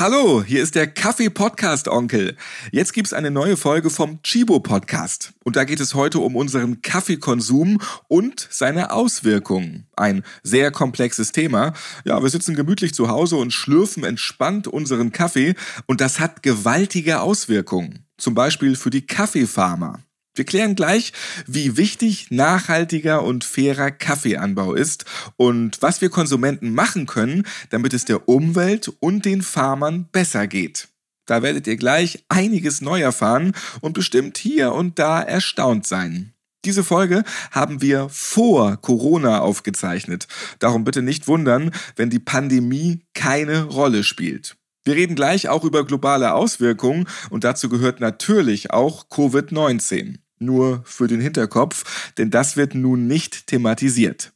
Hallo, hier ist der Kaffee-Podcast-Onkel. Jetzt gibt's eine neue Folge vom Chibo-Podcast. Und da geht es heute um unseren Kaffeekonsum und seine Auswirkungen. Ein sehr komplexes Thema. Ja, wir sitzen gemütlich zu Hause und schlürfen entspannt unseren Kaffee. Und das hat gewaltige Auswirkungen. Zum Beispiel für die Kaffeefarmer. Wir klären gleich, wie wichtig nachhaltiger und fairer Kaffeeanbau ist und was wir Konsumenten machen können, damit es der Umwelt und den Farmern besser geht. Da werdet ihr gleich einiges neu erfahren und bestimmt hier und da erstaunt sein. Diese Folge haben wir vor Corona aufgezeichnet. Darum bitte nicht wundern, wenn die Pandemie keine Rolle spielt. Wir reden gleich auch über globale Auswirkungen und dazu gehört natürlich auch Covid-19 nur für den Hinterkopf, denn das wird nun nicht thematisiert.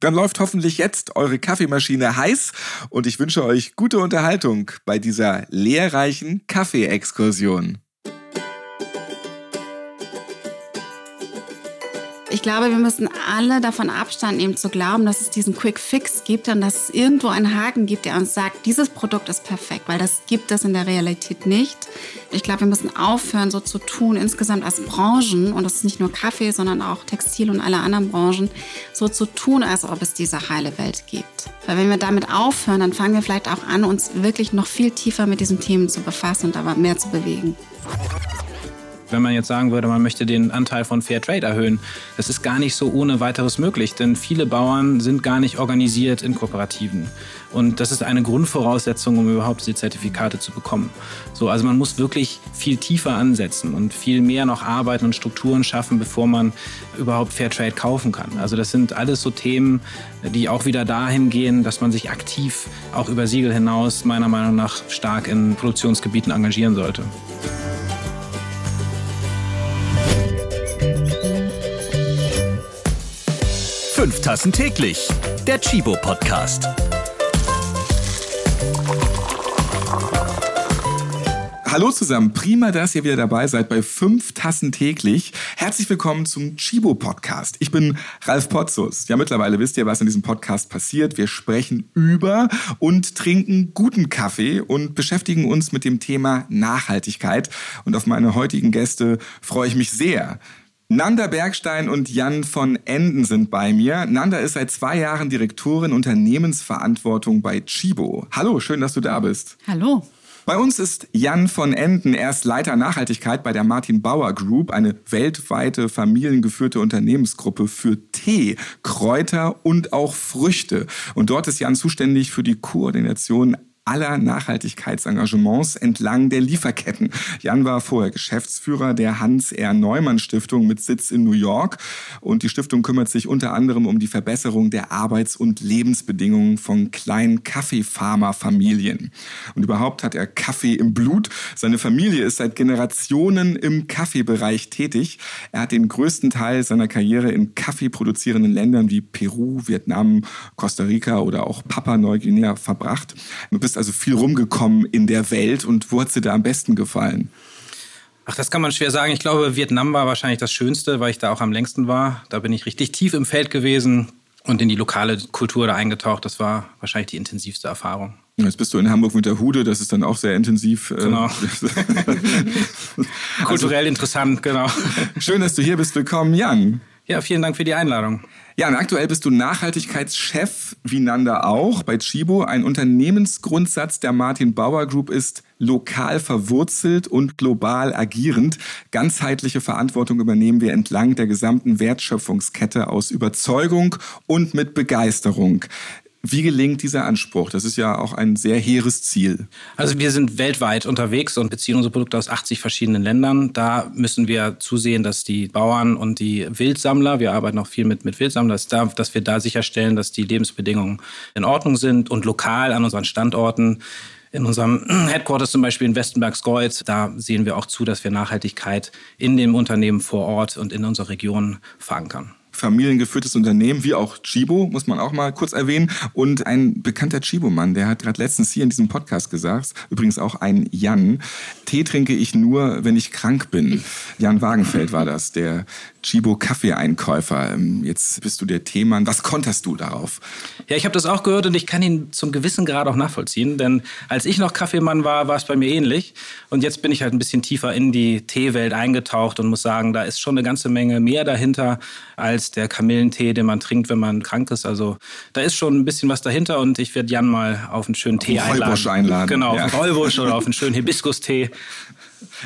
Dann läuft hoffentlich jetzt eure Kaffeemaschine heiß und ich wünsche euch gute Unterhaltung bei dieser lehrreichen Kaffeeexkursion. Ich glaube, wir müssen alle davon Abstand nehmen zu glauben, dass es diesen Quick Fix gibt und dass es irgendwo einen Haken gibt, der uns sagt, dieses Produkt ist perfekt, weil das gibt es in der Realität nicht. Ich glaube, wir müssen aufhören, so zu tun, insgesamt als Branchen, und das ist nicht nur Kaffee, sondern auch Textil und alle anderen Branchen, so zu tun, als ob es diese heile Welt gibt. Weil wenn wir damit aufhören, dann fangen wir vielleicht auch an, uns wirklich noch viel tiefer mit diesen Themen zu befassen und aber mehr zu bewegen. Wenn man jetzt sagen würde, man möchte den Anteil von Fair Trade erhöhen, das ist gar nicht so ohne weiteres möglich, denn viele Bauern sind gar nicht organisiert in Kooperativen. Und das ist eine Grundvoraussetzung, um überhaupt diese Zertifikate zu bekommen. So, also man muss wirklich viel tiefer ansetzen und viel mehr noch arbeiten und Strukturen schaffen, bevor man überhaupt Fair Trade kaufen kann. Also das sind alles so Themen, die auch wieder dahin gehen, dass man sich aktiv auch über Siegel hinaus meiner Meinung nach stark in Produktionsgebieten engagieren sollte. Fünf Tassen täglich. Der Chibo Podcast. Hallo zusammen, prima, dass ihr wieder dabei seid bei fünf Tassen täglich. Herzlich willkommen zum Chibo Podcast. Ich bin Ralf Potzus. Ja, mittlerweile wisst ihr, was in diesem Podcast passiert. Wir sprechen über und trinken guten Kaffee und beschäftigen uns mit dem Thema Nachhaltigkeit. Und auf meine heutigen Gäste freue ich mich sehr. Nanda Bergstein und Jan von Enden sind bei mir. Nanda ist seit zwei Jahren Direktorin Unternehmensverantwortung bei Chibo. Hallo, schön, dass du da bist. Hallo. Bei uns ist Jan von Enden. Er ist Leiter Nachhaltigkeit bei der Martin Bauer Group, eine weltweite familiengeführte Unternehmensgruppe für Tee, Kräuter und auch Früchte. Und dort ist Jan zuständig für die Koordination aller Nachhaltigkeitsengagements entlang der Lieferketten. Jan war vorher Geschäftsführer der Hans R. Neumann Stiftung mit Sitz in New York und die Stiftung kümmert sich unter anderem um die Verbesserung der Arbeits- und Lebensbedingungen von kleinen Kaffeefarmerfamilien. Und überhaupt hat er Kaffee im Blut. Seine Familie ist seit Generationen im Kaffeebereich tätig. Er hat den größten Teil seiner Karriere in kaffeeproduzierenden Ländern wie Peru, Vietnam, Costa Rica oder auch Papua-Neuguinea verbracht. Du bist also viel rumgekommen in der Welt und wo hat es dir da am besten gefallen? Ach, das kann man schwer sagen. Ich glaube, Vietnam war wahrscheinlich das Schönste, weil ich da auch am längsten war. Da bin ich richtig tief im Feld gewesen und in die lokale Kultur da eingetaucht. Das war wahrscheinlich die intensivste Erfahrung. Jetzt bist du in Hamburg mit der Hude, das ist dann auch sehr intensiv. Äh, genau. Kulturell also, interessant, genau. Schön, dass du hier bist. Willkommen, Jan. Ja, vielen Dank für die Einladung. Ja, und aktuell bist du Nachhaltigkeitschef, wie Nanda auch, bei Chibo. Ein Unternehmensgrundsatz der Martin Bauer Group ist lokal verwurzelt und global agierend. Ganzheitliche Verantwortung übernehmen wir entlang der gesamten Wertschöpfungskette aus Überzeugung und mit Begeisterung. Wie gelingt dieser Anspruch? Das ist ja auch ein sehr hehres Ziel. Also wir sind weltweit unterwegs und beziehen unsere Produkte aus 80 verschiedenen Ländern. Da müssen wir zusehen, dass die Bauern und die Wildsammler, wir arbeiten auch viel mit, mit Wildsammlern, dass, da, dass wir da sicherstellen, dass die Lebensbedingungen in Ordnung sind und lokal an unseren Standorten in unserem Headquarters zum Beispiel in Westenberg-Skeuz, da sehen wir auch zu, dass wir Nachhaltigkeit in dem Unternehmen vor Ort und in unserer Region verankern. Familiengeführtes Unternehmen, wie auch Chibo, muss man auch mal kurz erwähnen. Und ein bekannter Chibo-Mann, der hat gerade letztens hier in diesem Podcast gesagt, übrigens auch ein Jan, Tee trinke ich nur, wenn ich krank bin. Jan Wagenfeld war das, der Chibo Kaffeeeinkäufer. Ähm, jetzt bist du der Teemann. Was konterst du darauf? Ja, ich habe das auch gehört und ich kann ihn zum gewissen Grad auch nachvollziehen, denn als ich noch Kaffeemann war, war es bei mir ähnlich. Und jetzt bin ich halt ein bisschen tiefer in die Teewelt eingetaucht und muss sagen, da ist schon eine ganze Menge mehr dahinter als der Kamillentee, den man trinkt, wenn man krank ist. Also da ist schon ein bisschen was dahinter und ich werde Jan mal auf einen schönen auf Tee einladen. einladen. Genau, ja. auf einen Rollbusch oder auf einen schönen Hibiskus-Tee.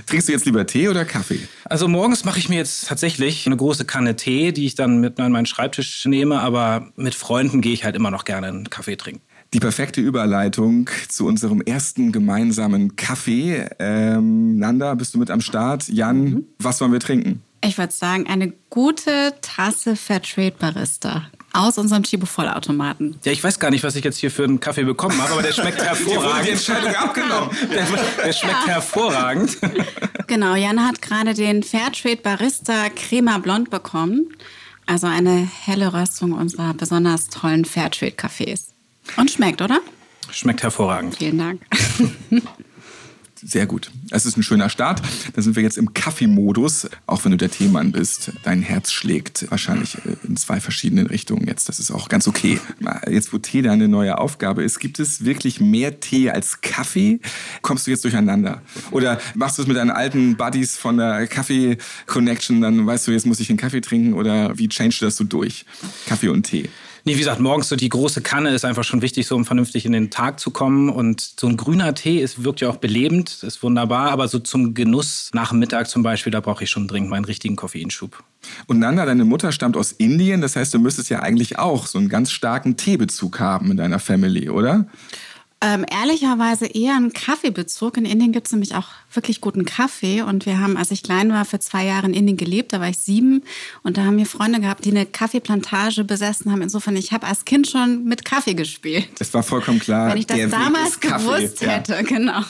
Trinkst du jetzt lieber Tee oder Kaffee? Also morgens mache ich mir jetzt tatsächlich eine große Kanne Tee, die ich dann mit an meinen Schreibtisch nehme, aber mit Freunden gehe ich halt immer noch gerne einen Kaffee trinken. Die perfekte Überleitung zu unserem ersten gemeinsamen Kaffee. Ähm, Nanda, bist du mit am Start? Jan, mhm. was wollen wir trinken? Ich würde sagen, eine gute Tasse Fairtrade Barista aus unserem Chibo Vollautomaten. Ja, ich weiß gar nicht, was ich jetzt hier für einen Kaffee bekommen habe, aber der schmeckt hervorragend. die Entscheidung abgenommen. Der, der schmeckt ja. hervorragend. Genau, Jan hat gerade den Fairtrade Barista Crema Blond bekommen. Also eine helle Röstung unserer besonders tollen Fairtrade Cafés. Und schmeckt, oder? Schmeckt hervorragend. Vielen Dank. Sehr gut. Es ist ein schöner Start. Da sind wir jetzt im Kaffeemodus. Auch wenn du der Teemann bist, dein Herz schlägt wahrscheinlich äh, in zwei verschiedenen Richtungen jetzt. Das ist auch ganz okay. Jetzt, wo Tee deine neue Aufgabe ist, gibt es wirklich mehr Tee als Kaffee? Kommst du jetzt durcheinander? Oder machst du es mit deinen alten Buddies von der Kaffee Connection? Dann weißt du, jetzt muss ich einen Kaffee trinken? Oder wie changest du das so durch? Kaffee und Tee? Nee, wie gesagt, morgens so die große Kanne ist einfach schon wichtig, so um vernünftig in den Tag zu kommen. Und so ein grüner Tee ist, wirkt ja auch belebend, ist wunderbar. Aber so zum Genuss nach dem Mittag zum Beispiel, da brauche ich schon dringend meinen richtigen Koffeinschub. Und Nanda, deine Mutter stammt aus Indien. Das heißt, du müsstest ja eigentlich auch so einen ganz starken Teebezug haben in deiner Family, oder? Ähm, ehrlicherweise eher einen Kaffeebezug. In Indien gibt es nämlich auch wirklich guten Kaffee. Und wir haben, als ich klein war, für zwei Jahre in Indien gelebt. Da war ich sieben. Und da haben wir Freunde gehabt, die eine Kaffeeplantage besessen haben. Insofern, ich habe als Kind schon mit Kaffee gespielt. Es war vollkommen klar. Wenn ich das damals gewusst hätte, ja. genau.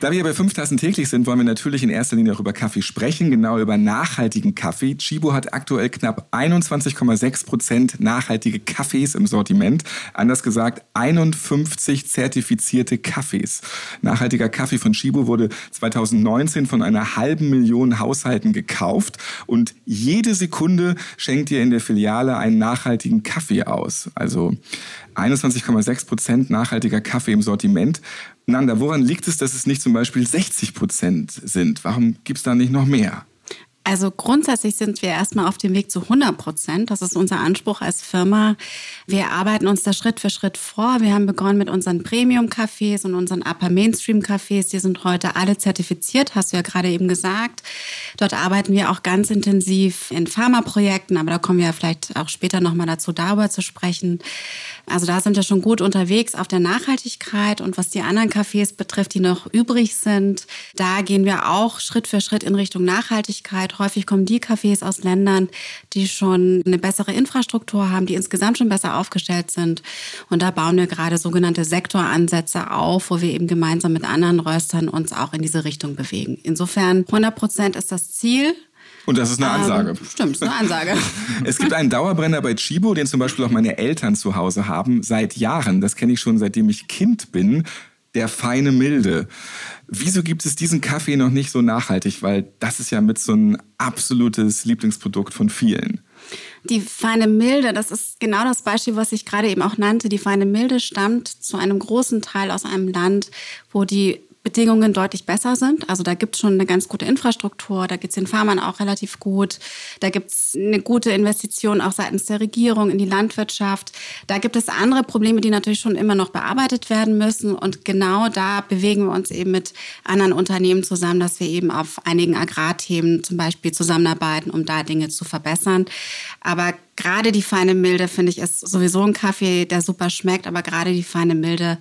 Da wir bei fünf Tassen täglich sind, wollen wir natürlich in erster Linie auch über Kaffee sprechen, genau über nachhaltigen Kaffee. Chibo hat aktuell knapp 21,6 Prozent nachhaltige Kaffees im Sortiment. Anders gesagt, 51 zertifizierte Kaffees. Nachhaltiger Kaffee von Chibo wurde 2019 von einer halben Million Haushalten gekauft und jede Sekunde schenkt ihr in der Filiale einen nachhaltigen Kaffee aus. Also 21,6 Prozent nachhaltiger Kaffee im Sortiment. Nanda, woran liegt es, dass es nicht zum Beispiel 60 Prozent sind? Warum gibt es da nicht noch mehr? Also grundsätzlich sind wir erstmal auf dem Weg zu 100 Prozent. Das ist unser Anspruch als Firma. Wir arbeiten uns da Schritt für Schritt vor. Wir haben begonnen mit unseren Premium-Cafés und unseren Upper Mainstream-Cafés. Die sind heute alle zertifiziert, hast du ja gerade eben gesagt. Dort arbeiten wir auch ganz intensiv in Pharmaprojekten, aber da kommen wir vielleicht auch später nochmal dazu, darüber zu sprechen. Also da sind wir schon gut unterwegs auf der Nachhaltigkeit und was die anderen Cafés betrifft, die noch übrig sind, da gehen wir auch Schritt für Schritt in Richtung Nachhaltigkeit. Häufig kommen die Cafés aus Ländern, die schon eine bessere Infrastruktur haben, die insgesamt schon besser aufgestellt sind. Und da bauen wir gerade sogenannte Sektoransätze auf, wo wir eben gemeinsam mit anderen Röstern uns auch in diese Richtung bewegen. Insofern 100 Prozent ist das Ziel. Und das ist eine ähm, Ansage. Ähm, stimmt, ist eine Ansage. es gibt einen Dauerbrenner bei Chibo, den zum Beispiel auch meine Eltern zu Hause haben, seit Jahren. Das kenne ich schon, seitdem ich Kind bin. Der feine Milde. Wieso gibt es diesen Kaffee noch nicht so nachhaltig? Weil das ist ja mit so ein absolutes Lieblingsprodukt von vielen. Die feine Milde, das ist genau das Beispiel, was ich gerade eben auch nannte. Die feine Milde stammt zu einem großen Teil aus einem Land, wo die Bedingungen deutlich besser sind. Also da gibt es schon eine ganz gute Infrastruktur, da geht es den Farmern auch relativ gut. Da gibt es eine gute Investition auch seitens der Regierung in die Landwirtschaft. Da gibt es andere Probleme, die natürlich schon immer noch bearbeitet werden müssen. Und genau da bewegen wir uns eben mit anderen Unternehmen zusammen, dass wir eben auf einigen Agrarthemen zum Beispiel zusammenarbeiten, um da Dinge zu verbessern. Aber gerade die feine Milde, finde ich, ist sowieso ein Kaffee, der super schmeckt. Aber gerade die feine Milde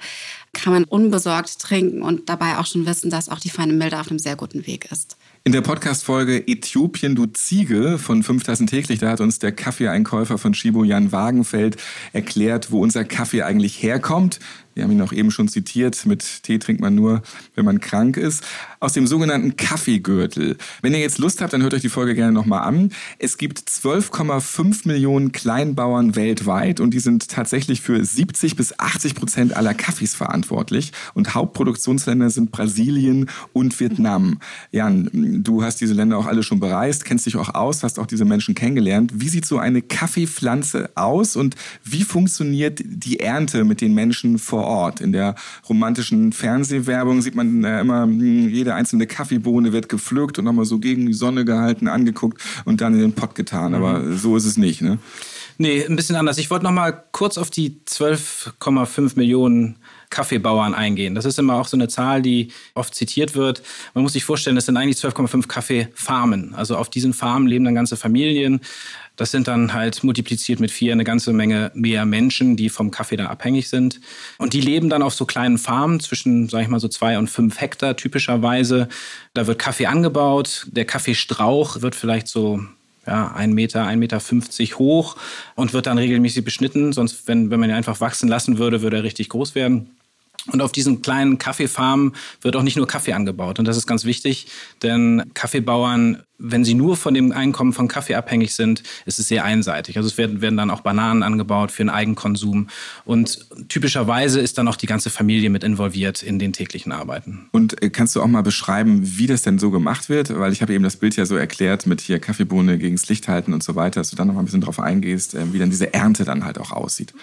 kann man unbesorgt trinken und dabei auch schon wissen, dass auch die feine Milde auf einem sehr guten Weg ist. In der Podcast-Folge Äthiopien, du Ziege von 5 Tassen täglich, da hat uns der Kaffeeeinkäufer von Shibo Jan Wagenfeld erklärt, wo unser Kaffee eigentlich herkommt. Wir haben ihn auch eben schon zitiert, mit Tee trinkt man nur, wenn man krank ist, aus dem sogenannten Kaffeegürtel. Wenn ihr jetzt Lust habt, dann hört euch die Folge gerne nochmal an. Es gibt 12,5 Millionen Kleinbauern weltweit und die sind tatsächlich für 70 bis 80 Prozent aller Kaffees verantwortlich. Und Hauptproduktionsländer sind Brasilien und Vietnam. Jan, du hast diese Länder auch alle schon bereist, kennst dich auch aus, hast auch diese Menschen kennengelernt. Wie sieht so eine Kaffeepflanze aus und wie funktioniert die Ernte mit den Menschen vor Ort? In der romantischen Fernsehwerbung sieht man äh, immer, hm, jede einzelne Kaffeebohne wird gepflückt und nochmal so gegen die Sonne gehalten, angeguckt und dann in den Pott getan. Aber mhm. so ist es nicht, ne? Nee, ein bisschen anders. Ich wollte noch mal kurz auf die 12,5 Millionen Kaffeebauern eingehen. Das ist immer auch so eine Zahl, die oft zitiert wird. Man muss sich vorstellen, das sind eigentlich 12,5 Kaffeefarmen. Also auf diesen Farmen leben dann ganze Familien. Das sind dann halt multipliziert mit vier eine ganze Menge mehr Menschen, die vom Kaffee da abhängig sind. Und die leben dann auf so kleinen Farmen zwischen, sag ich mal, so zwei und fünf Hektar typischerweise. Da wird Kaffee angebaut. Der Kaffeestrauch wird vielleicht so ja, ein Meter, ein Meter fünfzig hoch und wird dann regelmäßig beschnitten. Sonst, wenn, wenn man ihn einfach wachsen lassen würde, würde er richtig groß werden. Und auf diesen kleinen Kaffeefarmen wird auch nicht nur Kaffee angebaut. Und das ist ganz wichtig, denn Kaffeebauern, wenn sie nur von dem Einkommen von Kaffee abhängig sind, ist es sehr einseitig. Also es werden, werden dann auch Bananen angebaut für den Eigenkonsum. Und typischerweise ist dann auch die ganze Familie mit involviert in den täglichen Arbeiten. Und äh, kannst du auch mal beschreiben, wie das denn so gemacht wird? Weil ich habe eben das Bild ja so erklärt mit hier Kaffeebohne gegens Licht halten und so weiter, dass du dann noch mal ein bisschen drauf eingehst, äh, wie dann diese Ernte dann halt auch aussieht.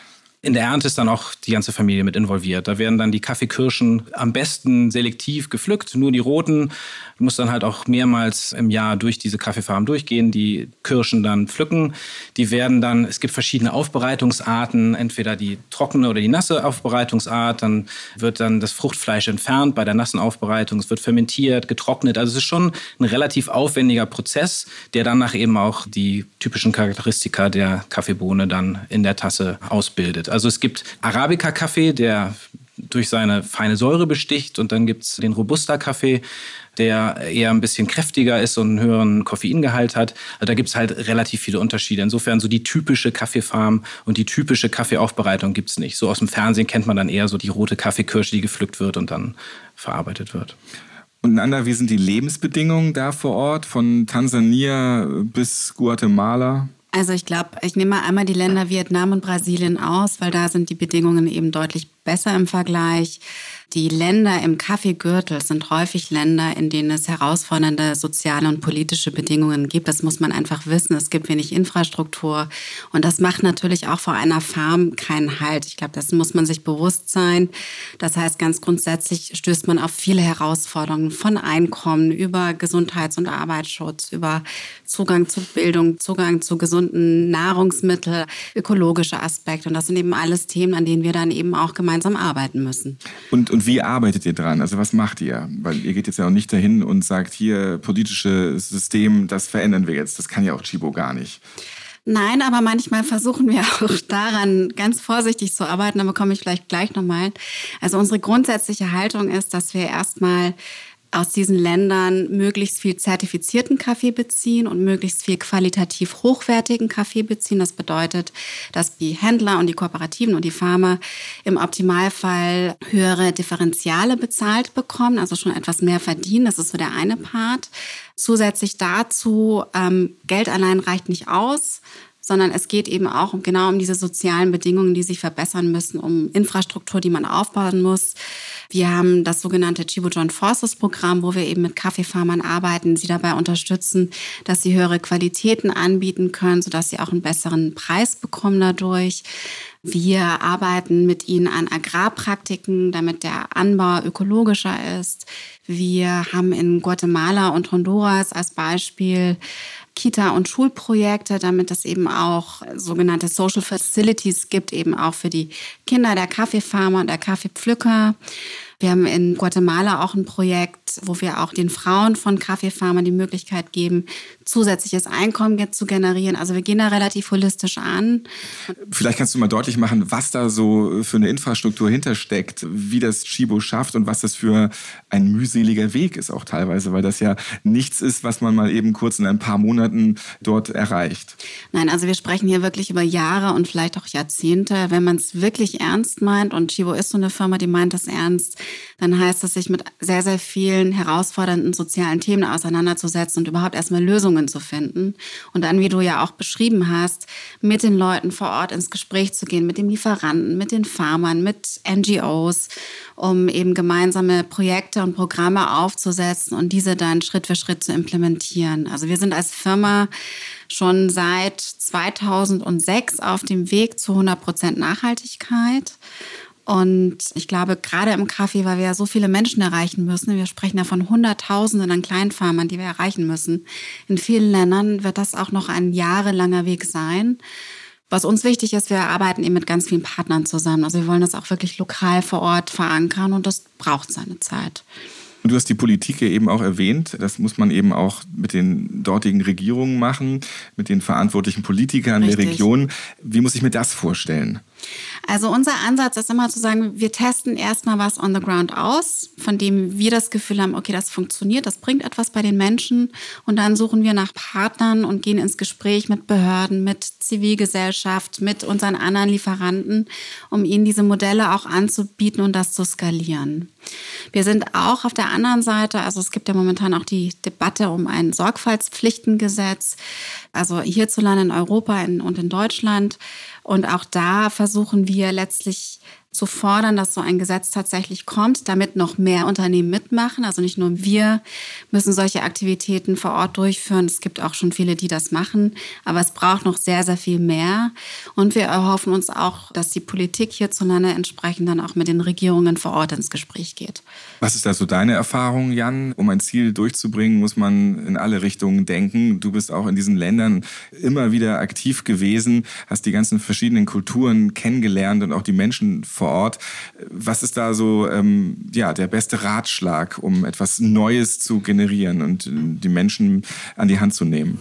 In der Ernte ist dann auch die ganze Familie mit involviert. Da werden dann die Kaffeekirschen am besten selektiv gepflückt, nur die roten. Du musst dann halt auch mehrmals im Jahr durch diese Kaffeefarm durchgehen, die Kirschen dann pflücken. Die werden dann, es gibt verschiedene Aufbereitungsarten, entweder die trockene oder die nasse Aufbereitungsart. Dann wird dann das Fruchtfleisch entfernt bei der nassen Aufbereitung. Es wird fermentiert, getrocknet. Also es ist schon ein relativ aufwendiger Prozess, der dann nach eben auch die typischen Charakteristika der Kaffeebohne dann in der Tasse ausbildet. Also es gibt Arabica-Kaffee, der durch seine feine Säure besticht und dann gibt es den Robusta-Kaffee, der eher ein bisschen kräftiger ist und einen höheren Koffeingehalt hat. Also da gibt es halt relativ viele Unterschiede. Insofern so die typische Kaffeefarm und die typische Kaffeeaufbereitung gibt es nicht. So aus dem Fernsehen kennt man dann eher so die rote Kaffeekirsche, die gepflückt wird und dann verarbeitet wird. Und Nanda, wie sind die Lebensbedingungen da vor Ort, von Tansania bis Guatemala? Also ich glaube, ich nehme einmal die Länder Vietnam und Brasilien aus, weil da sind die Bedingungen eben deutlich besser im Vergleich. Die Länder im Kaffeegürtel sind häufig Länder, in denen es herausfordernde soziale und politische Bedingungen gibt. Das muss man einfach wissen. Es gibt wenig Infrastruktur. Und das macht natürlich auch vor einer Farm keinen Halt. Ich glaube, das muss man sich bewusst sein. Das heißt, ganz grundsätzlich stößt man auf viele Herausforderungen von Einkommen über Gesundheits- und Arbeitsschutz, über Zugang zu Bildung, Zugang zu gesunden Nahrungsmitteln, ökologische Aspekte. Und das sind eben alles Themen, an denen wir dann eben auch gemeinsam arbeiten müssen. Und und wie arbeitet ihr dran? Also was macht ihr? Weil ihr geht jetzt ja auch nicht dahin und sagt, hier politisches System, das verändern wir jetzt. Das kann ja auch Chibo gar nicht. Nein, aber manchmal versuchen wir auch daran ganz vorsichtig zu arbeiten. Da bekomme ich vielleicht gleich nochmal. Also unsere grundsätzliche Haltung ist, dass wir erstmal aus diesen Ländern möglichst viel zertifizierten Kaffee beziehen und möglichst viel qualitativ hochwertigen Kaffee beziehen. Das bedeutet, dass die Händler und die Kooperativen und die Farmer im Optimalfall höhere Differentiale bezahlt bekommen, also schon etwas mehr verdienen. Das ist so der eine Part. Zusätzlich dazu, ähm, Geld allein reicht nicht aus sondern es geht eben auch um, genau um diese sozialen Bedingungen, die sich verbessern müssen, um Infrastruktur, die man aufbauen muss. Wir haben das sogenannte Chibo Joint Forces Programm, wo wir eben mit Kaffeefarmern arbeiten, sie dabei unterstützen, dass sie höhere Qualitäten anbieten können, sodass sie auch einen besseren Preis bekommen dadurch. Wir arbeiten mit ihnen an Agrarpraktiken, damit der Anbau ökologischer ist. Wir haben in Guatemala und Honduras als Beispiel Kita- und Schulprojekte, damit es eben auch sogenannte Social Facilities gibt, eben auch für die Kinder der Kaffeefarmer und der Kaffeepflücker. Wir haben in Guatemala auch ein Projekt, wo wir auch den Frauen von Kaffeefarmern die Möglichkeit geben, zusätzliches Einkommen zu generieren. Also wir gehen da relativ holistisch an. Vielleicht kannst du mal deutlich machen, was da so für eine Infrastruktur hintersteckt, wie das Chibo schafft und was das für ein mühseliger Weg ist auch teilweise, weil das ja nichts ist, was man mal eben kurz in ein paar Monaten dort erreicht. Nein, also wir sprechen hier wirklich über Jahre und vielleicht auch Jahrzehnte. Wenn man es wirklich ernst meint und Chibo ist so eine Firma, die meint das ernst, dann heißt es, sich mit sehr, sehr vielen herausfordernden sozialen Themen auseinanderzusetzen und überhaupt erstmal Lösungen zu finden. Und dann, wie du ja auch beschrieben hast, mit den Leuten vor Ort ins Gespräch zu gehen, mit den Lieferanten, mit den Farmern, mit NGOs, um eben gemeinsame Projekte und Programme aufzusetzen und diese dann Schritt für Schritt zu implementieren. Also wir sind als Firma schon seit 2006 auf dem Weg zu 100 Prozent Nachhaltigkeit. Und ich glaube, gerade im Kaffee, weil wir ja so viele Menschen erreichen müssen, wir sprechen ja von Hunderttausenden an Kleinfarmern, die wir erreichen müssen. In vielen Ländern wird das auch noch ein jahrelanger Weg sein. Was uns wichtig ist, wir arbeiten eben mit ganz vielen Partnern zusammen. Also wir wollen das auch wirklich lokal vor Ort verankern und das braucht seine Zeit. Und du hast die Politik ja eben auch erwähnt. Das muss man eben auch mit den dortigen Regierungen machen, mit den verantwortlichen Politikern Richtig. der Region. Wie muss ich mir das vorstellen? Also unser Ansatz ist immer zu sagen, wir testen erstmal was on the ground aus, von dem wir das Gefühl haben, okay, das funktioniert, das bringt etwas bei den Menschen und dann suchen wir nach Partnern und gehen ins Gespräch mit Behörden, mit Zivilgesellschaft, mit unseren anderen Lieferanten, um ihnen diese Modelle auch anzubieten und das zu skalieren. Wir sind auch auf der anderen Seite, also es gibt ja momentan auch die Debatte um ein Sorgfaltspflichtengesetz, also hierzulande in Europa und in Deutschland. Und auch da versuchen wir letztlich zu fordern, dass so ein Gesetz tatsächlich kommt, damit noch mehr Unternehmen mitmachen. Also nicht nur wir müssen solche Aktivitäten vor Ort durchführen. Es gibt auch schon viele, die das machen. Aber es braucht noch sehr, sehr viel mehr. Und wir erhoffen uns auch, dass die Politik hierzulande entsprechend dann auch mit den Regierungen vor Ort ins Gespräch geht. Was ist da so deine Erfahrung, Jan? Um ein Ziel durchzubringen, muss man in alle Richtungen denken. Du bist auch in diesen Ländern immer wieder aktiv gewesen, hast die ganzen verschiedenen Kulturen kennengelernt und auch die Menschen vor vor Ort. Was ist da so ähm, ja, der beste Ratschlag, um etwas Neues zu generieren und äh, die Menschen an die Hand zu nehmen?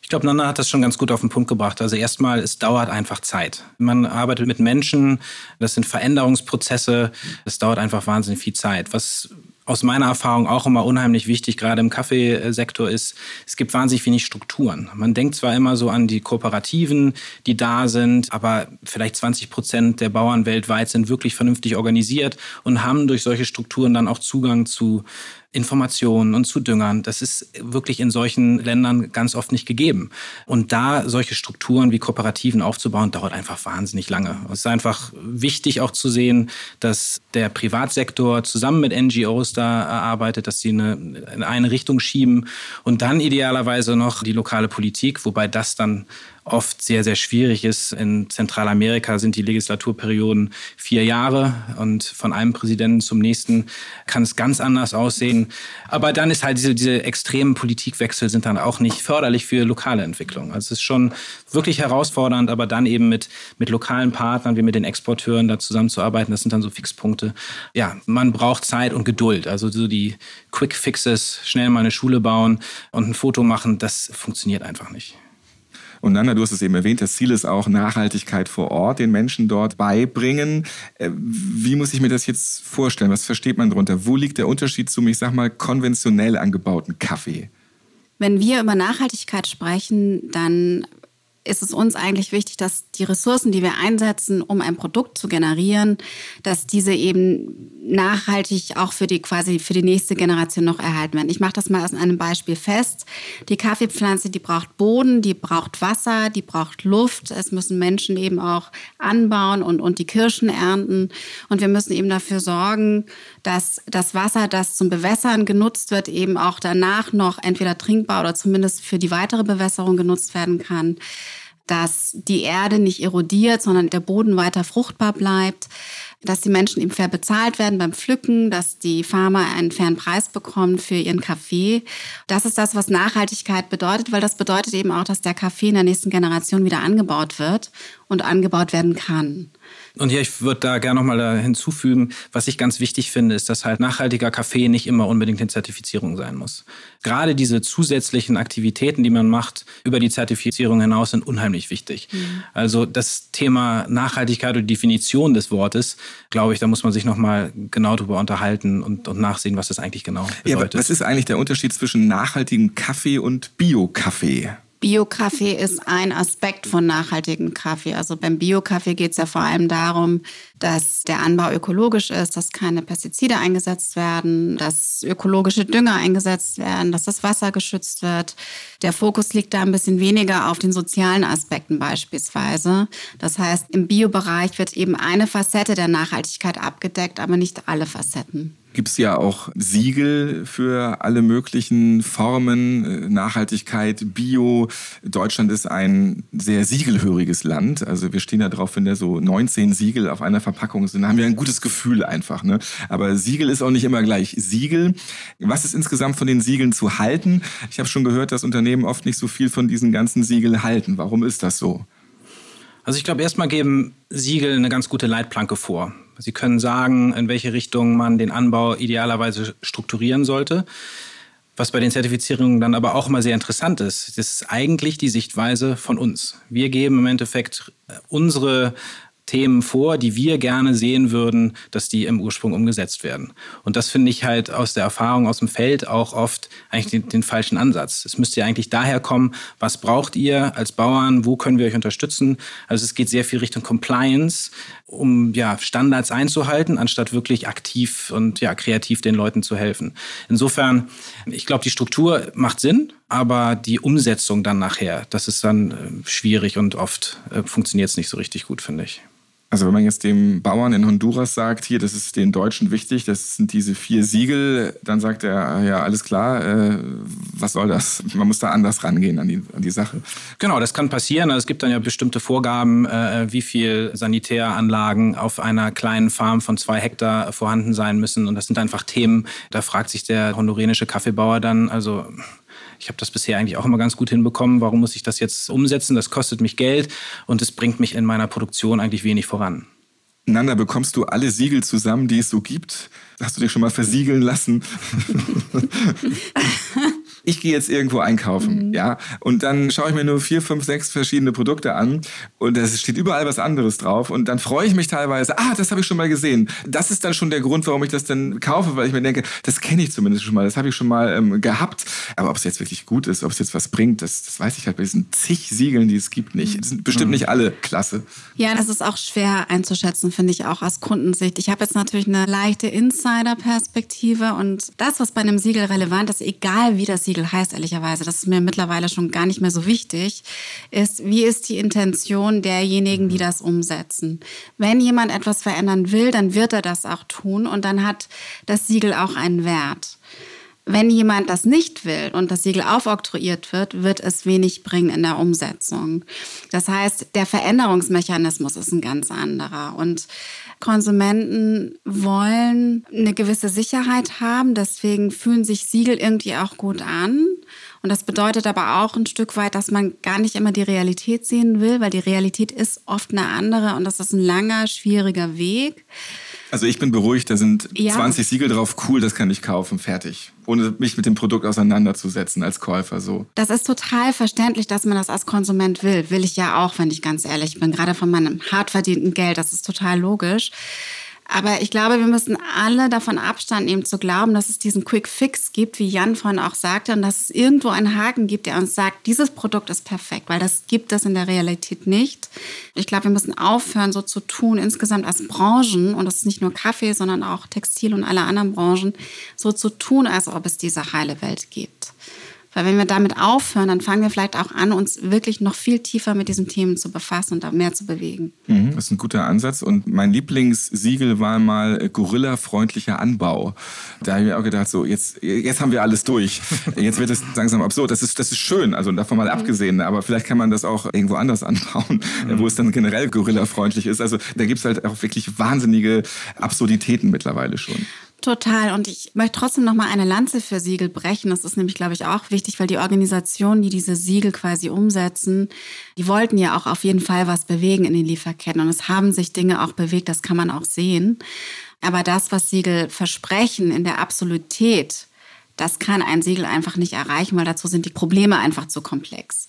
Ich glaube, Nana hat das schon ganz gut auf den Punkt gebracht. Also erstmal, es dauert einfach Zeit. Man arbeitet mit Menschen, das sind Veränderungsprozesse, es dauert einfach wahnsinnig viel Zeit. Was aus meiner Erfahrung auch immer unheimlich wichtig, gerade im Kaffeesektor ist, es gibt wahnsinnig wenig Strukturen. Man denkt zwar immer so an die Kooperativen, die da sind, aber vielleicht 20 Prozent der Bauern weltweit sind wirklich vernünftig organisiert und haben durch solche Strukturen dann auch Zugang zu Informationen und zu Düngern. Das ist wirklich in solchen Ländern ganz oft nicht gegeben. Und da solche Strukturen wie Kooperativen aufzubauen, dauert einfach wahnsinnig lange. Es ist einfach wichtig auch zu sehen, dass der Privatsektor zusammen mit NGOs da arbeitet, dass sie eine, in eine Richtung schieben und dann idealerweise noch die lokale Politik, wobei das dann oft sehr, sehr schwierig ist. In Zentralamerika sind die Legislaturperioden vier Jahre und von einem Präsidenten zum nächsten kann es ganz anders aussehen. Aber dann ist halt diese, diese extremen Politikwechsel sind dann auch nicht förderlich für lokale Entwicklung. Also es ist schon wirklich herausfordernd, aber dann eben mit, mit lokalen Partnern wie mit den Exporteuren da zusammenzuarbeiten, das sind dann so Fixpunkte. Ja, man braucht Zeit und Geduld. Also so die Quick Fixes, schnell mal eine Schule bauen und ein Foto machen, das funktioniert einfach nicht. Und Nanda, du hast es eben erwähnt, das Ziel ist auch Nachhaltigkeit vor Ort, den Menschen dort beibringen. Äh, wie muss ich mir das jetzt vorstellen? Was versteht man darunter? Wo liegt der Unterschied zum, ich sag mal, konventionell angebauten Kaffee? Wenn wir über Nachhaltigkeit sprechen, dann ist es uns eigentlich wichtig, dass die Ressourcen, die wir einsetzen, um ein Produkt zu generieren, dass diese eben nachhaltig auch für die quasi für die nächste Generation noch erhalten werden. Ich mache das mal aus einem Beispiel fest. Die Kaffeepflanze, die braucht Boden, die braucht Wasser, die braucht Luft. Es müssen Menschen eben auch anbauen und, und die Kirschen ernten. Und wir müssen eben dafür sorgen, dass das Wasser, das zum Bewässern genutzt wird, eben auch danach noch entweder trinkbar oder zumindest für die weitere Bewässerung genutzt werden kann dass die Erde nicht erodiert, sondern der Boden weiter fruchtbar bleibt. dass die Menschen eben fair bezahlt werden beim Pflücken, dass die Farmer einen fairen Preis bekommen für ihren Kaffee. Das ist das, was Nachhaltigkeit bedeutet, weil das bedeutet eben auch, dass der Kaffee in der nächsten Generation wieder angebaut wird und angebaut werden kann. Und hier, ich würde da gerne nochmal hinzufügen, was ich ganz wichtig finde, ist, dass halt nachhaltiger Kaffee nicht immer unbedingt eine Zertifizierung sein muss. Gerade diese zusätzlichen Aktivitäten, die man macht, über die Zertifizierung hinaus, sind unheimlich wichtig. Mhm. Also das Thema Nachhaltigkeit und Definition des Wortes, glaube ich, da muss man sich nochmal genau drüber unterhalten und, und nachsehen, was das eigentlich genau bedeutet. Ja, was ist eigentlich der Unterschied zwischen nachhaltigem Kaffee und Bio-Kaffee? Bio-Kaffee ist ein Aspekt von nachhaltigem Kaffee. Also beim Bio-Kaffee geht es ja vor allem darum, dass der Anbau ökologisch ist, dass keine Pestizide eingesetzt werden, dass ökologische Dünger eingesetzt werden, dass das Wasser geschützt wird. Der Fokus liegt da ein bisschen weniger auf den sozialen Aspekten beispielsweise. Das heißt, im Bio-Bereich wird eben eine Facette der Nachhaltigkeit abgedeckt, aber nicht alle Facetten gibt es ja auch Siegel für alle möglichen Formen, äh, Nachhaltigkeit, Bio. Deutschland ist ein sehr siegelhöriges Land. Also wir stehen da drauf, wenn da so 19 Siegel auf einer Verpackung sind, haben wir ein gutes Gefühl einfach. Ne? Aber Siegel ist auch nicht immer gleich Siegel. Was ist insgesamt von den Siegeln zu halten? Ich habe schon gehört, dass Unternehmen oft nicht so viel von diesen ganzen Siegeln halten. Warum ist das so? Also ich glaube, erstmal geben Siegel eine ganz gute Leitplanke vor. Sie können sagen, in welche Richtung man den Anbau idealerweise strukturieren sollte. Was bei den Zertifizierungen dann aber auch immer sehr interessant ist, das ist eigentlich die Sichtweise von uns. Wir geben im Endeffekt unsere Themen vor, die wir gerne sehen würden, dass die im Ursprung umgesetzt werden. Und das finde ich halt aus der Erfahrung aus dem Feld auch oft eigentlich den, den, falschen Ansatz. Es müsste ja eigentlich daher kommen, was braucht ihr als Bauern, wo können wir euch unterstützen? Also es geht sehr viel Richtung Compliance, um ja, Standards einzuhalten, anstatt wirklich aktiv und ja, kreativ den Leuten zu helfen. Insofern, ich glaube, die Struktur macht Sinn, aber die Umsetzung dann nachher, das ist dann äh, schwierig und oft äh, funktioniert es nicht so richtig gut, finde ich. Also wenn man jetzt dem Bauern in Honduras sagt, hier, das ist den Deutschen wichtig, das sind diese vier Siegel, dann sagt er, ja, alles klar, äh, was soll das? Man muss da anders rangehen an die, an die Sache. Genau, das kann passieren. Also es gibt dann ja bestimmte Vorgaben, äh, wie viel Sanitäranlagen auf einer kleinen Farm von zwei Hektar vorhanden sein müssen. Und das sind einfach Themen, da fragt sich der hondurenische Kaffeebauer dann, also ich habe das bisher eigentlich auch immer ganz gut hinbekommen. Warum muss ich das jetzt umsetzen? Das kostet mich Geld und es bringt mich in meiner Produktion eigentlich wenig voran. Nanda, bekommst du alle Siegel zusammen, die es so gibt? Hast du dich schon mal versiegeln lassen? ich gehe jetzt irgendwo einkaufen, mhm. ja, und dann schaue ich mir nur vier, fünf, sechs verschiedene Produkte an und es steht überall was anderes drauf und dann freue ich mich teilweise, ah, das habe ich schon mal gesehen. Das ist dann schon der Grund, warum ich das dann kaufe, weil ich mir denke, das kenne ich zumindest schon mal, das habe ich schon mal ähm, gehabt. Aber ob es jetzt wirklich gut ist, ob es jetzt was bringt, das, das weiß ich halt bei diesen zig Siegeln, die es gibt, nicht. Das sind bestimmt mhm. nicht alle klasse. Ja, das ist auch schwer einzuschätzen, finde ich auch aus Kundensicht. Ich habe jetzt natürlich eine leichte Insider-Perspektive und das, was bei einem Siegel relevant ist, egal wie das Siegel Siegel heißt, ehrlicherweise, das ist mir mittlerweile schon gar nicht mehr so wichtig, ist, wie ist die Intention derjenigen, die das umsetzen. Wenn jemand etwas verändern will, dann wird er das auch tun und dann hat das Siegel auch einen Wert. Wenn jemand das nicht will und das Siegel aufoktroyiert wird, wird es wenig bringen in der Umsetzung. Das heißt, der Veränderungsmechanismus ist ein ganz anderer. Und Konsumenten wollen eine gewisse Sicherheit haben, deswegen fühlen sich Siegel irgendwie auch gut an. Und das bedeutet aber auch ein Stück weit, dass man gar nicht immer die Realität sehen will, weil die Realität ist oft eine andere und das ist ein langer, schwieriger Weg. Also ich bin beruhigt, da sind ja. 20 Siegel drauf, cool, das kann ich kaufen, fertig. Ohne mich mit dem Produkt auseinanderzusetzen als Käufer so. Das ist total verständlich, dass man das als Konsument will. Will ich ja auch, wenn ich ganz ehrlich bin, gerade von meinem hart verdienten Geld, das ist total logisch. Aber ich glaube, wir müssen alle davon Abstand nehmen zu glauben, dass es diesen Quick Fix gibt, wie Jan vorhin auch sagte, und dass es irgendwo einen Haken gibt, der uns sagt, dieses Produkt ist perfekt, weil das gibt es in der Realität nicht. Ich glaube, wir müssen aufhören, so zu tun, insgesamt als Branchen, und das ist nicht nur Kaffee, sondern auch Textil und alle anderen Branchen, so zu tun, als ob es diese heile Welt gibt. Weil wenn wir damit aufhören, dann fangen wir vielleicht auch an, uns wirklich noch viel tiefer mit diesen Themen zu befassen und da mehr zu bewegen. Mhm, das ist ein guter Ansatz. Und mein Lieblingssiegel war mal Gorilla-freundlicher Anbau. Da habe ich mir auch gedacht, so, jetzt, jetzt haben wir alles durch. Jetzt wird es langsam absurd. Das ist, das ist schön, also davon mal mhm. abgesehen. Aber vielleicht kann man das auch irgendwo anders anbauen, mhm. wo es dann generell Gorilla-freundlich ist. Also da gibt es halt auch wirklich wahnsinnige Absurditäten mittlerweile schon. Total. Und ich möchte trotzdem noch mal eine Lanze für Siegel brechen. Das ist nämlich, glaube ich, auch wichtig, weil die Organisationen, die diese Siegel quasi umsetzen, die wollten ja auch auf jeden Fall was bewegen in den Lieferketten. Und es haben sich Dinge auch bewegt, das kann man auch sehen. Aber das, was Siegel versprechen in der Absolutät, das kann ein Siegel einfach nicht erreichen, weil dazu sind die Probleme einfach zu komplex.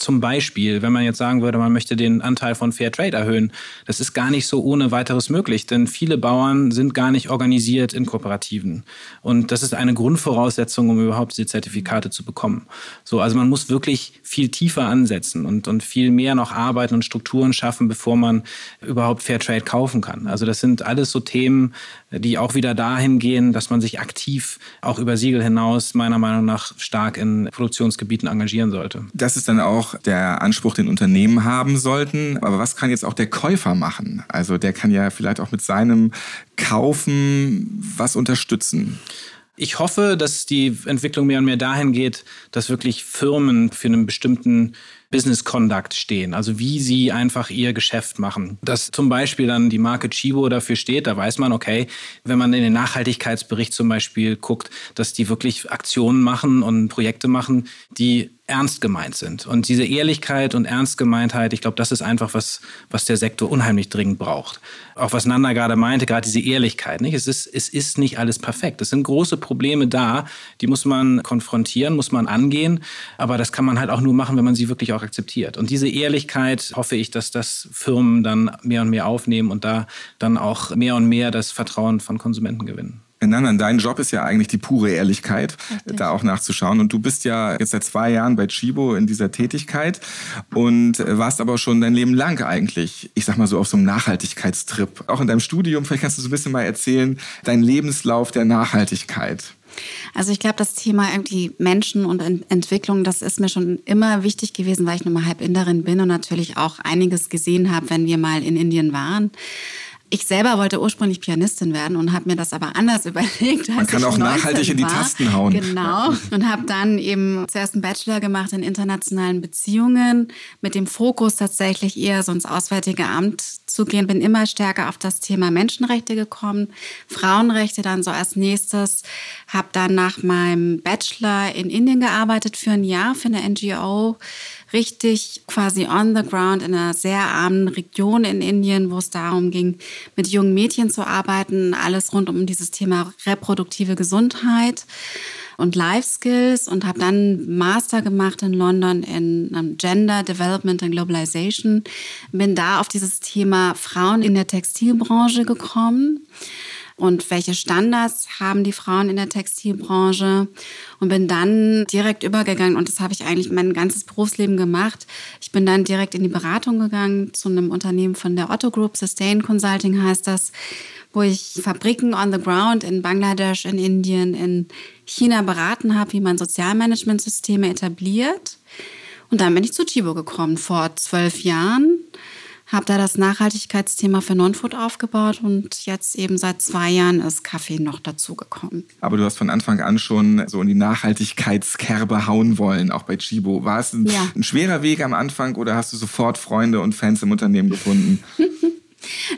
Zum Beispiel, wenn man jetzt sagen würde, man möchte den Anteil von Fairtrade erhöhen, das ist gar nicht so ohne weiteres möglich, denn viele Bauern sind gar nicht organisiert in Kooperativen. Und das ist eine Grundvoraussetzung, um überhaupt diese Zertifikate zu bekommen. So, also man muss wirklich viel tiefer ansetzen und, und viel mehr noch arbeiten und Strukturen schaffen, bevor man überhaupt Fairtrade kaufen kann. Also das sind alles so Themen, die auch wieder dahin gehen, dass man sich aktiv auch über Siegel hinaus meiner Meinung nach stark in Produktionsgebieten engagieren sollte. Das ist dann auch der Anspruch, den Unternehmen haben sollten. Aber was kann jetzt auch der Käufer machen? Also der kann ja vielleicht auch mit seinem Kaufen was unterstützen. Ich hoffe, dass die Entwicklung mehr und mehr dahin geht, dass wirklich Firmen für einen bestimmten Business Conduct stehen, also wie sie einfach ihr Geschäft machen. Dass zum Beispiel dann die Marke Chibo dafür steht, da weiß man, okay, wenn man in den Nachhaltigkeitsbericht zum Beispiel guckt, dass die wirklich Aktionen machen und Projekte machen, die ernst gemeint sind. Und diese Ehrlichkeit und Ernstgemeintheit, ich glaube, das ist einfach was, was der Sektor unheimlich dringend braucht. Auch was Nanda gerade meinte, gerade diese Ehrlichkeit. Nicht? Es, ist, es ist nicht alles perfekt. Es sind große Probleme da, die muss man konfrontieren, muss man angehen. Aber das kann man halt auch nur machen, wenn man sie wirklich auch akzeptiert. Und diese Ehrlichkeit hoffe ich, dass das Firmen dann mehr und mehr aufnehmen und da dann auch mehr und mehr das Vertrauen von Konsumenten gewinnen. Nein, nein, dein Job ist ja eigentlich die pure Ehrlichkeit, Richtig. da auch nachzuschauen. Und du bist ja jetzt seit zwei Jahren bei Chibo in dieser Tätigkeit und warst aber schon dein Leben lang eigentlich, ich sag mal so, auf so einem Nachhaltigkeitstrip. Auch in deinem Studium, vielleicht kannst du so ein bisschen mal erzählen, dein Lebenslauf der Nachhaltigkeit. Also ich glaube, das Thema irgendwie Menschen und Entwicklung, das ist mir schon immer wichtig gewesen, weil ich nun mal halb Inderin bin und natürlich auch einiges gesehen habe, wenn wir mal in Indien waren. Ich selber wollte ursprünglich Pianistin werden und habe mir das aber anders überlegt. Man kann auch nachhaltig in die war. Tasten hauen. Genau. Und habe dann eben zuerst einen Bachelor gemacht in internationalen Beziehungen mit dem Fokus tatsächlich eher so ins Auswärtige Amt zu gehen. Bin immer stärker auf das Thema Menschenrechte gekommen, Frauenrechte dann so als nächstes. Habe dann nach meinem Bachelor in Indien gearbeitet für ein Jahr für eine NGO richtig quasi on the ground in einer sehr armen Region in Indien, wo es darum ging, mit jungen Mädchen zu arbeiten, alles rund um dieses Thema reproduktive Gesundheit und Life Skills und habe dann Master gemacht in London in Gender Development and Globalization. Bin da auf dieses Thema Frauen in der Textilbranche gekommen und welche Standards haben die Frauen in der Textilbranche und bin dann direkt übergegangen und das habe ich eigentlich mein ganzes Berufsleben gemacht. Ich bin dann direkt in die Beratung gegangen zu einem Unternehmen von der Otto Group, Sustain Consulting heißt das, wo ich Fabriken on the ground in Bangladesch, in Indien, in China beraten habe, wie man Sozialmanagementsysteme etabliert. Und dann bin ich zu Chibo gekommen vor zwölf Jahren habe da das Nachhaltigkeitsthema für Nonfood aufgebaut und jetzt eben seit zwei Jahren ist Kaffee noch dazugekommen. Aber du hast von Anfang an schon so in die Nachhaltigkeitskerbe hauen wollen, auch bei Chibo. War es ein, ja. ein schwerer Weg am Anfang oder hast du sofort Freunde und Fans im Unternehmen gefunden?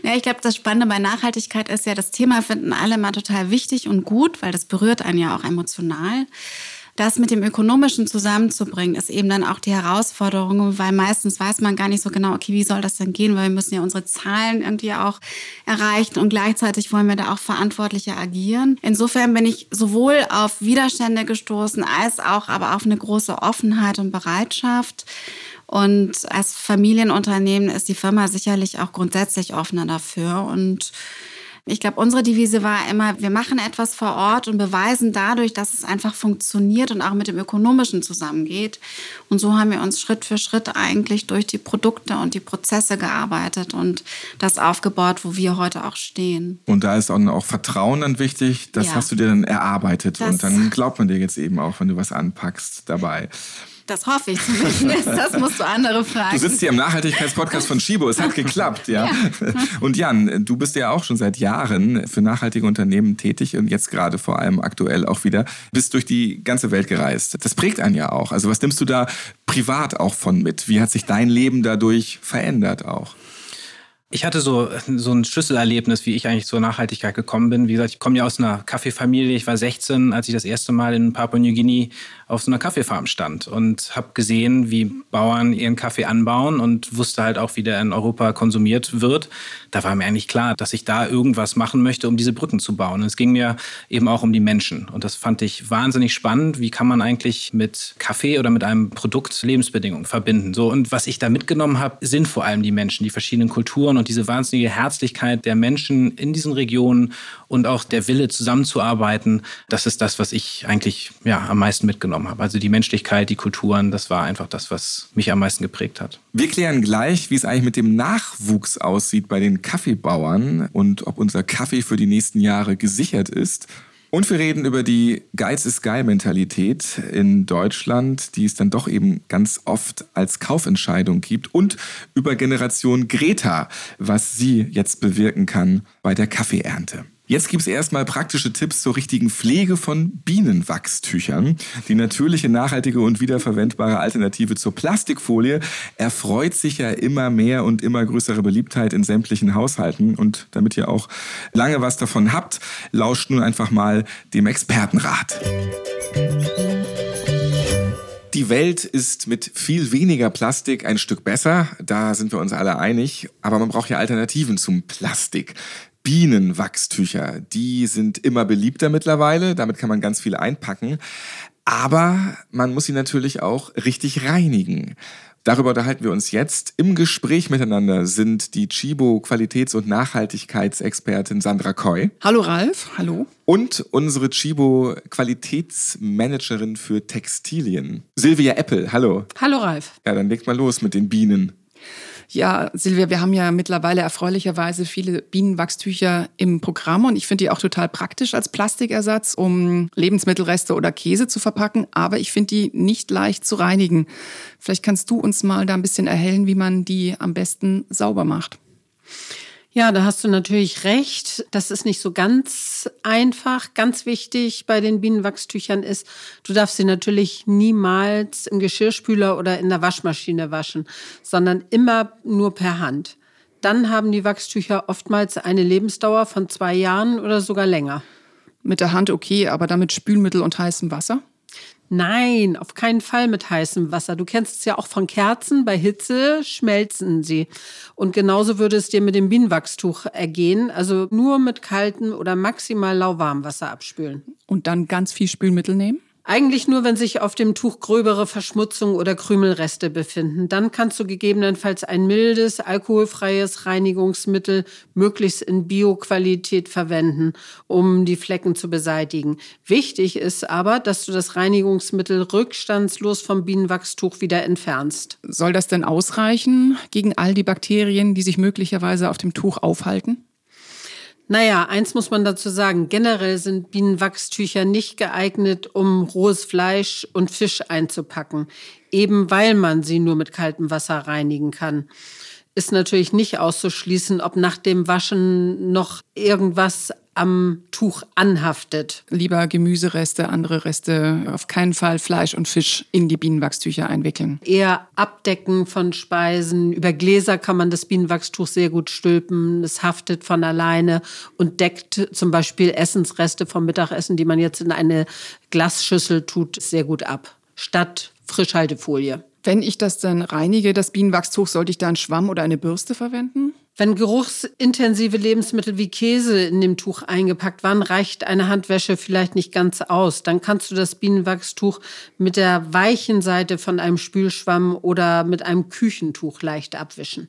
Ja, ich glaube, das Spannende bei Nachhaltigkeit ist ja, das Thema finden alle mal total wichtig und gut, weil das berührt einen ja auch emotional das mit dem Ökonomischen zusammenzubringen, ist eben dann auch die Herausforderung, weil meistens weiß man gar nicht so genau, okay, wie soll das denn gehen, weil wir müssen ja unsere Zahlen irgendwie auch erreichen und gleichzeitig wollen wir da auch verantwortlicher agieren. Insofern bin ich sowohl auf Widerstände gestoßen, als auch aber auf eine große Offenheit und Bereitschaft. Und als Familienunternehmen ist die Firma sicherlich auch grundsätzlich offener dafür und Ich glaube, unsere Devise war immer, wir machen etwas vor Ort und beweisen dadurch, dass es einfach funktioniert und auch mit dem Ökonomischen zusammengeht. Und so haben wir uns Schritt für Schritt eigentlich durch die Produkte und die Prozesse gearbeitet und das aufgebaut, wo wir heute auch stehen. Und da ist auch, auch Vertrauen dann wichtig. Das ja. hast du dir dann erarbeitet das und dann glaubt man dir jetzt eben auch, wenn du was anpackst dabei. Das hoffe ich zumindest. Das musst du andere fragen. Du sitzt hier im Nachhaltigkeitspodcast von Shibo. Es hat geklappt, ja. ja. Und Jan, du bist ja auch schon seit Jahren für nachhaltige Unternehmen tätig und jetzt gerade vor allem aktuell auch wieder. Bist durch die ganze Welt gereist. Das prägt einen ja auch. Also was nimmst du da privat auch von mit? Wie hat sich dein Leben dadurch verändert auch? Ich hatte so, so ein Schlüsselerlebnis, wie ich eigentlich zur Nachhaltigkeit gekommen bin. Wie gesagt, ich komme ja aus einer Kaffeefamilie. Ich war 16, als ich das erste Mal in Papua-New Guinea auf so einer Kaffeefarm stand und habe gesehen, wie Bauern ihren Kaffee anbauen und wusste halt auch, wie der in Europa konsumiert wird. Da war mir eigentlich klar, dass ich da irgendwas machen möchte, um diese Brücken zu bauen. Und es ging mir eben auch um die Menschen. Und das fand ich wahnsinnig spannend. Wie kann man eigentlich mit Kaffee oder mit einem Produkt Lebensbedingungen verbinden? So, und was ich da mitgenommen habe, sind vor allem die Menschen, die verschiedenen Kulturen und diese wahnsinnige Herzlichkeit der Menschen in diesen Regionen und auch der Wille zusammenzuarbeiten. Das ist das, was ich eigentlich ja, am meisten mitgenommen mitgenommen habe. Also die Menschlichkeit, die Kulturen, das war einfach das, was mich am meisten geprägt hat. Wir klären gleich, wie es eigentlich mit dem Nachwuchs aussieht bei den Kaffeebauern und ob unser Kaffee für die nächsten Jahre gesichert ist. Und wir reden über die Geiz ist geil Mentalität in Deutschland, die es dann doch eben ganz oft als Kaufentscheidung gibt. Und über Generation Greta, was sie jetzt bewirken kann bei der Kaffeeernte. Jetzt gibt es erstmal praktische Tipps zur richtigen Pflege von Bienenwachstüchern. Die natürliche, nachhaltige und wiederverwendbare Alternative zur Plastikfolie erfreut sich ja immer mehr und immer größere Beliebtheit in sämtlichen Haushalten. Und damit ihr auch lange was davon habt, lauscht nun einfach mal dem Expertenrat. Die Welt ist mit viel weniger Plastik ein Stück besser, da sind wir uns alle einig, aber man braucht ja Alternativen zum Plastik. Bienenwachstücher, die sind immer beliebter mittlerweile, damit kann man ganz viel einpacken, aber man muss sie natürlich auch richtig reinigen. Darüber unterhalten wir uns jetzt. Im Gespräch miteinander sind die Chibo Qualitäts- und Nachhaltigkeitsexpertin Sandra Koy. Hallo Ralf, hallo. Und unsere Chibo Qualitätsmanagerin für Textilien, Silvia Eppel. Hallo. Hallo Ralf. Ja, dann legt mal los mit den Bienen. Ja, Silvia, wir haben ja mittlerweile erfreulicherweise viele Bienenwachstücher im Programm und ich finde die auch total praktisch als Plastikersatz, um Lebensmittelreste oder Käse zu verpacken, aber ich finde die nicht leicht zu reinigen. Vielleicht kannst du uns mal da ein bisschen erhellen, wie man die am besten sauber macht. Ja, da hast du natürlich recht. Das ist nicht so ganz einfach. Ganz wichtig bei den Bienenwachstüchern ist, du darfst sie natürlich niemals im Geschirrspüler oder in der Waschmaschine waschen, sondern immer nur per Hand. Dann haben die Wachstücher oftmals eine Lebensdauer von zwei Jahren oder sogar länger. Mit der Hand okay, aber damit Spülmittel und heißem Wasser? Nein, auf keinen Fall mit heißem Wasser. Du kennst es ja auch von Kerzen. Bei Hitze schmelzen sie. Und genauso würde es dir mit dem Bienenwachstuch ergehen. Also nur mit kaltem oder maximal lauwarmem Wasser abspülen. Und dann ganz viel Spülmittel nehmen? Eigentlich nur, wenn sich auf dem Tuch gröbere Verschmutzung oder Krümelreste befinden. Dann kannst du gegebenenfalls ein mildes, alkoholfreies Reinigungsmittel möglichst in Bioqualität verwenden, um die Flecken zu beseitigen. Wichtig ist aber, dass du das Reinigungsmittel rückstandslos vom Bienenwachstuch wieder entfernst. Soll das denn ausreichen gegen all die Bakterien, die sich möglicherweise auf dem Tuch aufhalten? Naja, eins muss man dazu sagen. Generell sind Bienenwachstücher nicht geeignet, um rohes Fleisch und Fisch einzupacken, eben weil man sie nur mit kaltem Wasser reinigen kann ist natürlich nicht auszuschließen, ob nach dem Waschen noch irgendwas am Tuch anhaftet. Lieber Gemüsereste, andere Reste, auf keinen Fall Fleisch und Fisch in die Bienenwachstücher einwickeln. Eher abdecken von Speisen. Über Gläser kann man das Bienenwachstuch sehr gut stülpen. Es haftet von alleine und deckt zum Beispiel Essensreste vom Mittagessen, die man jetzt in eine Glasschüssel tut, sehr gut ab. Statt Frischhaltefolie. Wenn ich das dann reinige, das Bienenwachstuch, sollte ich da einen Schwamm oder eine Bürste verwenden? Wenn geruchsintensive Lebensmittel wie Käse in dem Tuch eingepackt waren, reicht eine Handwäsche vielleicht nicht ganz aus. Dann kannst du das Bienenwachstuch mit der weichen Seite von einem Spülschwamm oder mit einem Küchentuch leicht abwischen.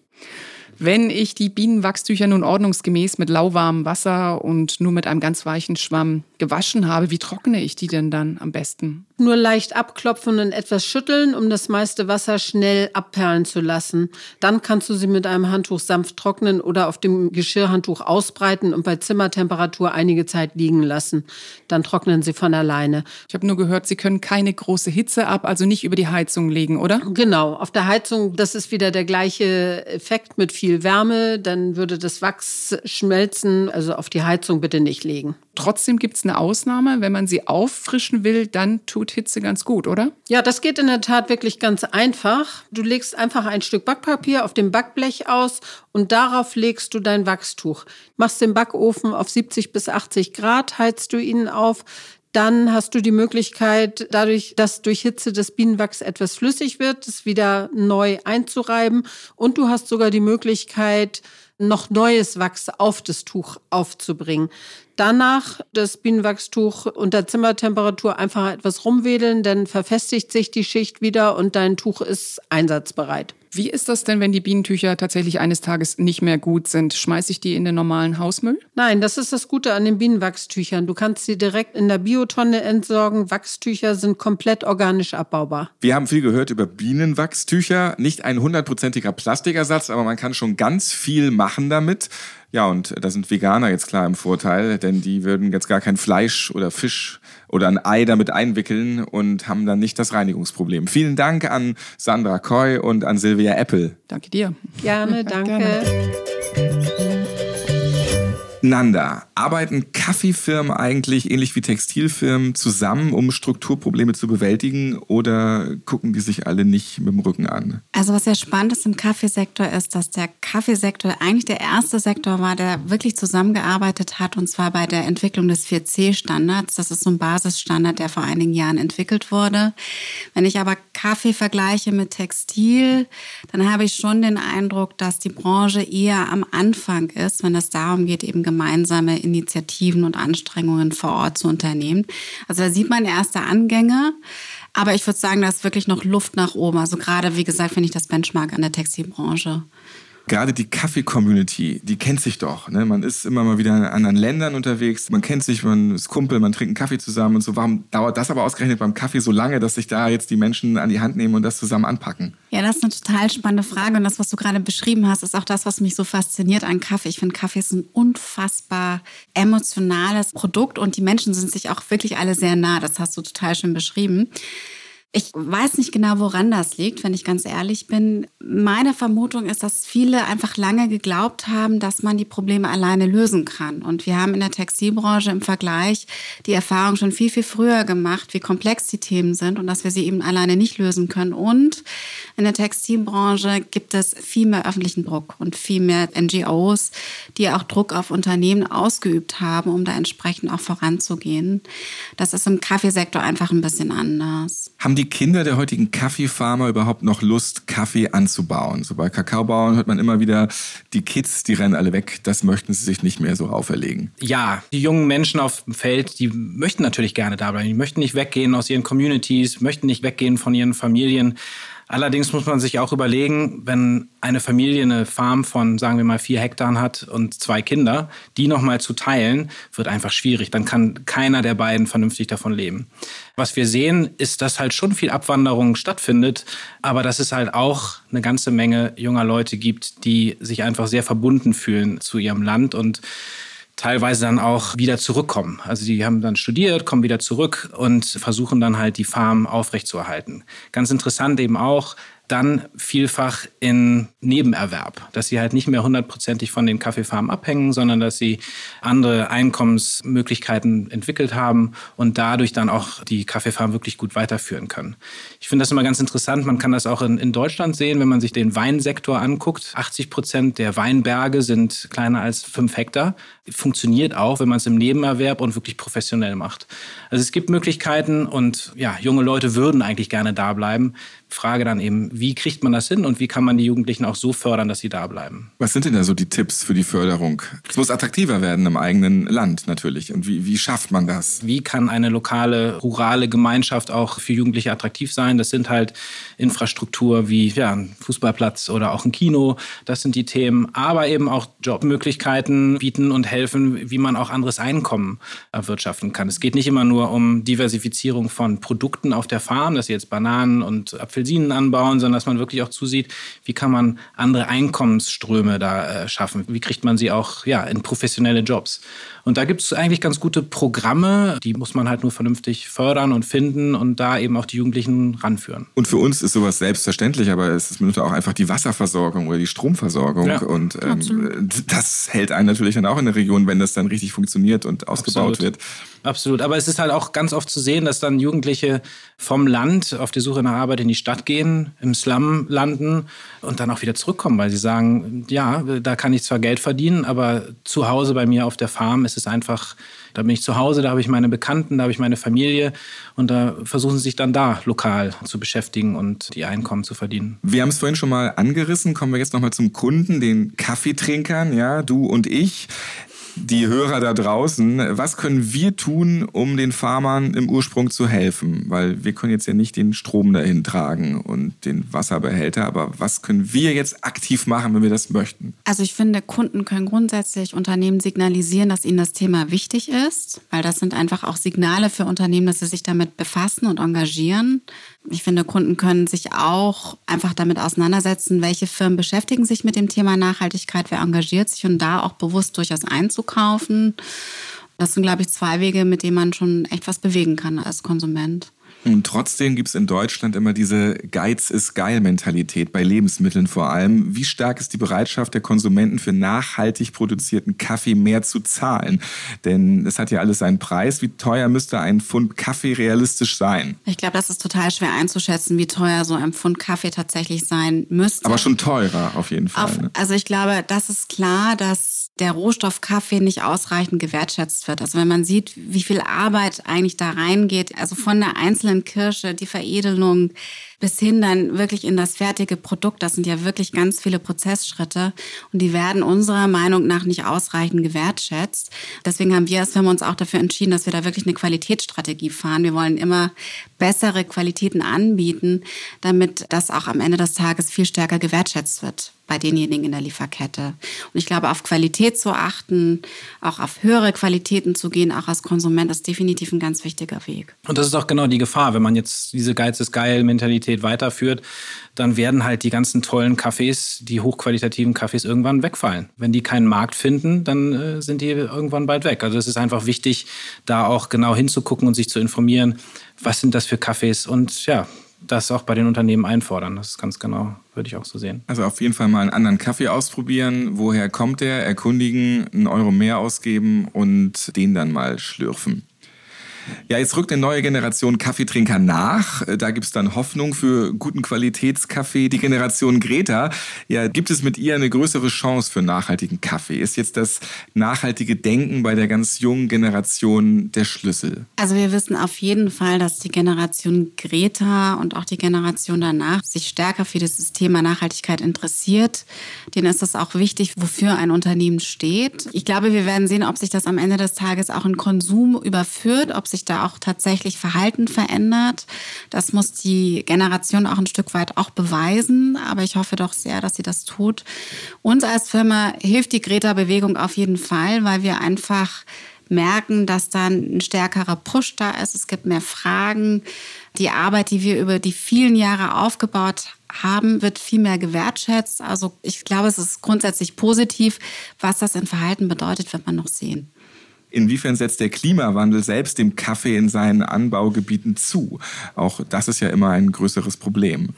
Wenn ich die Bienenwachstücher nun ordnungsgemäß mit lauwarmem Wasser und nur mit einem ganz weichen Schwamm gewaschen habe, wie trockne ich die denn dann am besten? Nur leicht abklopfen und etwas schütteln, um das meiste Wasser schnell abperlen zu lassen. Dann kannst du sie mit einem Handtuch sanft trocknen oder auf dem Geschirrhandtuch ausbreiten und bei Zimmertemperatur einige Zeit liegen lassen. Dann trocknen sie von alleine. Ich habe nur gehört, sie können keine große Hitze ab, also nicht über die Heizung legen, oder? Genau, auf der Heizung, das ist wieder der gleiche Effekt mit viel Wärme. Dann würde das Wachs schmelzen. Also auf die Heizung bitte nicht legen. Trotzdem gibt es eine Ausnahme. Wenn man sie auffrischen will, dann tut Hitze ganz gut, oder? Ja, das geht in der Tat wirklich ganz einfach. Du legst einfach ein Stück Backpapier auf dem Backblech aus und darauf legst du dein Wachstuch. Machst den Backofen auf 70 bis 80 Grad, heizt du ihn auf. Dann hast du die Möglichkeit, dadurch, dass durch Hitze das Bienenwachs etwas flüssig wird, es wieder neu einzureiben. Und du hast sogar die Möglichkeit, noch neues Wachs auf das Tuch aufzubringen. Danach das Bienenwachstuch unter Zimmertemperatur einfach etwas rumwedeln, dann verfestigt sich die Schicht wieder und dein Tuch ist einsatzbereit. Wie ist das denn, wenn die Bienentücher tatsächlich eines Tages nicht mehr gut sind? Schmeiße ich die in den normalen Hausmüll? Nein, das ist das Gute an den Bienenwachstüchern. Du kannst sie direkt in der Biotonne entsorgen. Wachstücher sind komplett organisch abbaubar. Wir haben viel gehört über Bienenwachstücher. Nicht ein hundertprozentiger Plastikersatz, aber man kann schon ganz viel machen damit. Ja, und da sind Veganer jetzt klar im Vorteil, denn die würden jetzt gar kein Fleisch oder Fisch oder ein Ei damit einwickeln und haben dann nicht das Reinigungsproblem. Vielen Dank an Sandra Koy und an Silvia Apple. Danke dir. Gerne, danke. Gerne. Nanda, arbeiten Kaffeefirmen eigentlich ähnlich wie Textilfirmen zusammen, um Strukturprobleme zu bewältigen oder gucken die sich alle nicht mit dem Rücken an? Also was sehr spannend ist im Kaffeesektor ist, dass der Kaffeesektor eigentlich der erste Sektor war, der wirklich zusammengearbeitet hat und zwar bei der Entwicklung des 4C-Standards. Das ist so ein Basisstandard, der vor einigen Jahren entwickelt wurde. Wenn ich aber Kaffee vergleiche mit Textil, dann habe ich schon den Eindruck, dass die Branche eher am Anfang ist, wenn es darum geht, eben gemeinsame Initiativen und Anstrengungen vor Ort zu unternehmen. Also da sieht man erste Angänge. Aber ich würde sagen, da ist wirklich noch Luft nach oben. Also gerade, wie gesagt, finde ich das Benchmark an der Textilbranche gerade die Kaffee-Community, die kennt sich doch. Ne? Man ist immer mal wieder in anderen Ländern unterwegs, man kennt sich, man ist Kumpel, man trinkt einen Kaffee zusammen und so. Warum dauert das aber ausgerechnet beim Kaffee so lange, dass sich da jetzt die Menschen an die Hand nehmen und das zusammen anpacken? Ja, das ist eine total spannende Frage und das, was du gerade beschrieben hast, ist auch das, was mich so fasziniert an Kaffee. Ich finde, Kaffee ist ein unfassbar emotionales Produkt und die Menschen sind sich auch wirklich alle sehr nah. Das hast du total schön beschrieben. Ich weiß nicht genau, woran das liegt, wenn ich ganz ehrlich bin. Meine Vermutung ist, dass viele einfach lange geglaubt haben, dass man die Probleme alleine lösen kann. Und wir haben in der Textilbranche im Vergleich die Erfahrung schon viel, viel früher gemacht, wie komplex die Themen sind und dass wir sie eben alleine nicht lösen können. Und in der Textilbranche gibt es viel mehr öffentlichen Druck und viel mehr NGOs, die auch Druck auf Unternehmen ausgeübt haben, um da entsprechend auch voranzugehen. Das ist im Kaffeesektor einfach ein bisschen anders. Haben die Kinder der heutigen Kaffeefarmer überhaupt noch Lust, Kaffee anzubauen? So bei Kakaobauern hört man immer wieder, die Kids, die rennen alle weg, das möchten sie sich nicht mehr so auferlegen. Ja, die jungen Menschen auf dem Feld, die möchten natürlich gerne da bleiben. Die möchten nicht weggehen aus ihren Communities, möchten nicht weggehen von ihren Familien. Allerdings muss man sich auch überlegen, wenn eine Familie eine Farm von, sagen wir mal, vier Hektar hat und zwei Kinder, die nochmal zu teilen, wird einfach schwierig. Dann kann keiner der beiden vernünftig davon leben. Was wir sehen, ist, dass halt schon viel Abwanderung stattfindet, aber dass es halt auch eine ganze Menge junger Leute gibt, die sich einfach sehr verbunden fühlen zu ihrem Land und teilweise dann auch wieder zurückkommen. Also die haben dann studiert, kommen wieder zurück und versuchen dann halt die Farm aufrechtzuerhalten. Ganz interessant eben auch, dann vielfach in Nebenerwerb, dass sie halt nicht mehr hundertprozentig von den Kaffeefarmen abhängen, sondern dass sie andere Einkommensmöglichkeiten entwickelt haben und dadurch dann auch die Kaffeefarm wirklich gut weiterführen können. Ich finde das immer ganz interessant. Man kann das auch in, in Deutschland sehen, wenn man sich den Weinsektor anguckt. 80 Prozent der Weinberge sind kleiner als fünf Hektar. Funktioniert auch, wenn man es im Nebenerwerb und wirklich professionell macht. Also es gibt Möglichkeiten und ja, junge Leute würden eigentlich gerne da bleiben. Frage dann eben, wie kriegt man das hin und wie kann man die Jugendlichen auch so fördern, dass sie da bleiben. Was sind denn da so die Tipps für die Förderung? Es muss attraktiver werden im eigenen Land natürlich. Und wie, wie schafft man das? Wie kann eine lokale, rurale Gemeinschaft auch für Jugendliche attraktiv sein? Das sind halt Infrastruktur wie ja, ein Fußballplatz oder auch ein Kino. Das sind die Themen. Aber eben auch Jobmöglichkeiten bieten und helfen, wie man auch anderes Einkommen erwirtschaften kann. Es geht nicht immer nur um Diversifizierung von Produkten auf der Farm, dass sie jetzt Bananen und Apfelsinen anbauen, sondern dass man wirklich auch zusieht, wie kann man andere Einkommensströme da äh, schaffen? Wie kriegt man sie auch ja, in professionelle Jobs? Und da gibt es eigentlich ganz gute Programme, die muss man halt nur vernünftig fördern und finden und da eben auch die Jugendlichen ranführen. Und für uns ist sowas selbstverständlich, aber es ist mitunter auch einfach die Wasserversorgung oder die Stromversorgung. Ja, und ähm, das hält einen natürlich dann auch in der Region, wenn das dann richtig funktioniert und ausgebaut Absolut. wird. Absolut. Aber es ist halt auch ganz oft zu sehen, dass dann Jugendliche vom Land auf die Suche nach Arbeit in die Stadt gehen, im Slum landen und dann auch wieder zurückkommen, weil sie sagen, ja, da kann ich zwar Geld verdienen, aber zu Hause bei mir auf der Farm ist es einfach, da bin ich zu Hause, da habe ich meine Bekannten, da habe ich meine Familie und da versuchen sie sich dann da lokal zu beschäftigen und die Einkommen zu verdienen. Wir haben es vorhin schon mal angerissen, kommen wir jetzt nochmal zum Kunden, den Kaffeetrinkern, ja, du und ich die Hörer da draußen, was können wir tun, um den Farmern im Ursprung zu helfen? Weil wir können jetzt ja nicht den Strom dahin tragen und den Wasserbehälter, aber was können wir jetzt aktiv machen, wenn wir das möchten? Also ich finde, Kunden können grundsätzlich Unternehmen signalisieren, dass ihnen das Thema wichtig ist, weil das sind einfach auch Signale für Unternehmen, dass sie sich damit befassen und engagieren. Ich finde, Kunden können sich auch einfach damit auseinandersetzen, welche Firmen beschäftigen sich mit dem Thema Nachhaltigkeit, wer engagiert sich und da auch bewusst durchaus einzukaufen. Das sind, glaube ich, zwei Wege, mit denen man schon echt was bewegen kann als Konsument. Und trotzdem gibt es in Deutschland immer diese Geiz ist geil Mentalität, bei Lebensmitteln vor allem. Wie stark ist die Bereitschaft der Konsumenten für nachhaltig produzierten Kaffee mehr zu zahlen? Denn es hat ja alles seinen Preis. Wie teuer müsste ein Pfund Kaffee realistisch sein? Ich glaube, das ist total schwer einzuschätzen, wie teuer so ein Pfund Kaffee tatsächlich sein müsste. Aber schon teurer auf jeden Fall. Auf, ne? Also ich glaube, das ist klar, dass der Rohstoff Kaffee nicht ausreichend gewertschätzt wird. Also wenn man sieht, wie viel Arbeit eigentlich da reingeht, also von der einzelnen Kirsche, die Veredelung, bis hin dann wirklich in das fertige Produkt. Das sind ja wirklich ganz viele Prozessschritte und die werden unserer Meinung nach nicht ausreichend gewertschätzt. Deswegen haben wir als Firma uns auch dafür entschieden, dass wir da wirklich eine Qualitätsstrategie fahren. Wir wollen immer bessere Qualitäten anbieten, damit das auch am Ende des Tages viel stärker gewertschätzt wird bei denjenigen in der Lieferkette. Und ich glaube, auf Qualität zu achten, auch auf höhere Qualitäten zu gehen, auch als Konsument, ist definitiv ein ganz wichtiger Weg. Und das ist auch genau die Gefahr, wenn man jetzt diese Geiz ist geil Mentalität Qualität weiterführt, dann werden halt die ganzen tollen Cafés, die hochqualitativen Cafés irgendwann wegfallen. Wenn die keinen Markt finden, dann äh, sind die irgendwann bald weg. Also es ist einfach wichtig, da auch genau hinzugucken und sich zu informieren, was sind das für Cafés und ja, das auch bei den Unternehmen einfordern. Das ist ganz genau, würde ich auch so sehen. Also auf jeden Fall mal einen anderen Kaffee ausprobieren. Woher kommt der? Erkundigen, einen Euro mehr ausgeben und den dann mal schlürfen. Ja, jetzt rückt eine neue Generation Kaffeetrinker nach. Da gibt es dann Hoffnung für guten Qualitätskaffee. Die Generation Greta, ja, gibt es mit ihr eine größere Chance für nachhaltigen Kaffee? Ist jetzt das nachhaltige Denken bei der ganz jungen Generation der Schlüssel? Also wir wissen auf jeden Fall, dass die Generation Greta und auch die Generation danach sich stärker für das Thema Nachhaltigkeit interessiert. Denen ist es auch wichtig, wofür ein Unternehmen steht. Ich glaube, wir werden sehen, ob sich das am Ende des Tages auch in Konsum überführt, ob sich da auch tatsächlich Verhalten verändert. Das muss die Generation auch ein Stück weit auch beweisen. Aber ich hoffe doch sehr, dass sie das tut. Uns als Firma hilft die Greta-Bewegung auf jeden Fall, weil wir einfach merken, dass dann ein stärkerer Push da ist. Es gibt mehr Fragen. Die Arbeit, die wir über die vielen Jahre aufgebaut haben, wird viel mehr gewertschätzt. Also ich glaube, es ist grundsätzlich positiv. Was das in Verhalten bedeutet, wird man noch sehen. Inwiefern setzt der Klimawandel selbst dem Kaffee in seinen Anbaugebieten zu? Auch das ist ja immer ein größeres Problem.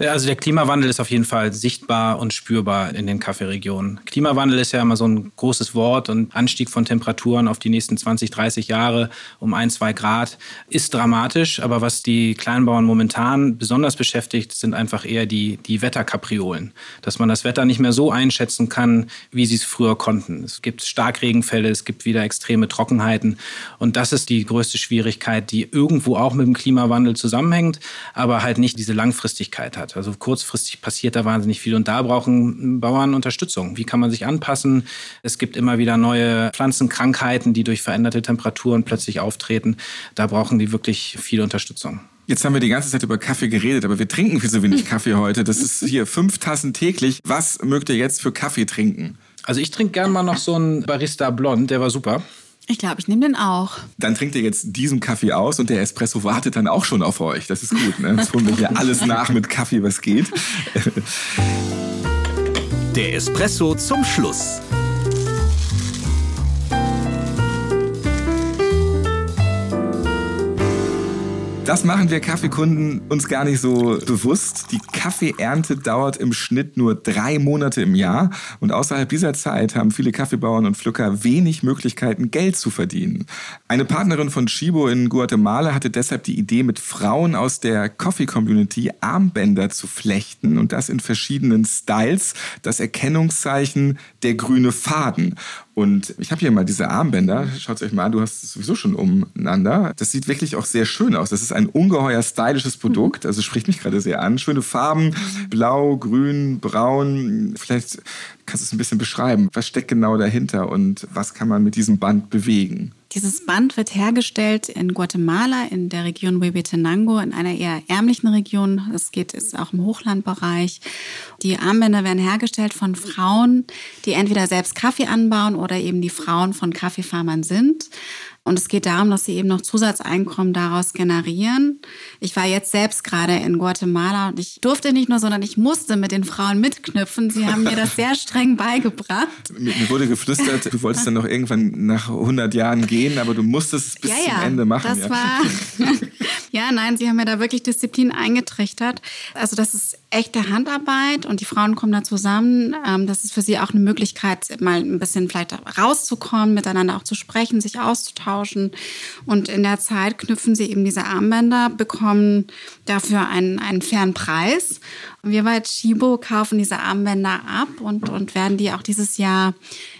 Also der Klimawandel ist auf jeden Fall sichtbar und spürbar in den Kaffeeregionen. Klimawandel ist ja immer so ein großes Wort und Anstieg von Temperaturen auf die nächsten 20, 30 Jahre um ein, zwei Grad ist dramatisch. Aber was die Kleinbauern momentan besonders beschäftigt, sind einfach eher die, die Wetterkapriolen. Dass man das Wetter nicht mehr so einschätzen kann, wie sie es früher konnten. Es gibt Starkregenfälle, es gibt wieder extreme Trockenheiten. Und das ist die größte Schwierigkeit, die irgendwo auch mit dem Klimawandel zusammenhängt, aber halt nicht diese Langfristigkeit hat hat. Also kurzfristig passiert da wahnsinnig viel und da brauchen Bauern Unterstützung. Wie kann man sich anpassen? Es gibt immer wieder neue Pflanzenkrankheiten, die durch veränderte Temperaturen plötzlich auftreten. Da brauchen die wirklich viel Unterstützung. Jetzt haben wir die ganze Zeit über Kaffee geredet, aber wir trinken viel zu wenig Kaffee heute. Das ist hier fünf Tassen täglich. Was mögt ihr jetzt für Kaffee trinken? Also ich trinke gern mal noch so einen Barista Blond, der war super. Ich glaube, ich nehme den auch. Dann trinkt ihr jetzt diesen Kaffee aus und der Espresso wartet dann auch schon auf euch. Das ist gut. Ne? Jetzt holen wir hier alles nach mit Kaffee, was geht. Der Espresso zum Schluss. Das machen wir Kaffeekunden uns gar nicht so bewusst. Die Kaffeeernte dauert im Schnitt nur drei Monate im Jahr. Und außerhalb dieser Zeit haben viele Kaffeebauern und Pflücker wenig Möglichkeiten, Geld zu verdienen. Eine Partnerin von Chibo in Guatemala hatte deshalb die Idee, mit Frauen aus der Coffee-Community Armbänder zu flechten und das in verschiedenen Styles. Das Erkennungszeichen der grüne Faden. Und ich habe hier mal diese Armbänder. Schaut euch mal an, du hast es sowieso schon umeinander. Das siedt wirklich auch sehr schön aus. Das ist ein ungeheuer stylisches Produkt. Also spricht mich gerade sehr an. Schöne Farben, blau, grün, braun. Vielleicht kannst du es ein bisschen beschreiben. Was steckt genau dahinter und was kann man mit diesem Band bewegen? Dieses Band wird hergestellt in Guatemala, in der Region Huehuetenango, in einer eher ärmlichen Region. Es geht ist auch im Hochlandbereich. Die Armbänder werden hergestellt von Frauen, die entweder selbst Kaffee anbauen oder eben die Frauen von Kaffeefarmern sind. Und es geht darum, dass sie eben noch Zusatzeinkommen daraus generieren. Ich war jetzt selbst gerade in Guatemala und ich durfte nicht nur, sondern ich musste mit den Frauen mitknüpfen. Sie haben mir das sehr streng beigebracht. Mir wurde geflüstert, du wolltest dann noch irgendwann nach 100 Jahren gehen, aber du musstest es bis ja, zum ja, Ende machen. Das ja. war, ja, nein, sie haben mir da wirklich Disziplin eingetrichtert. Also das ist echte Handarbeit und die Frauen kommen da zusammen. Ähm, Das ist für sie auch eine Möglichkeit, mal ein bisschen vielleicht rauszukommen, miteinander auch zu sprechen, sich auszutauschen. Und in der Zeit knüpfen sie eben diese Armbänder, bekommen dafür einen, einen fairen Preis. Wir bei Chibo kaufen diese Armbänder ab und, und werden die auch dieses Jahr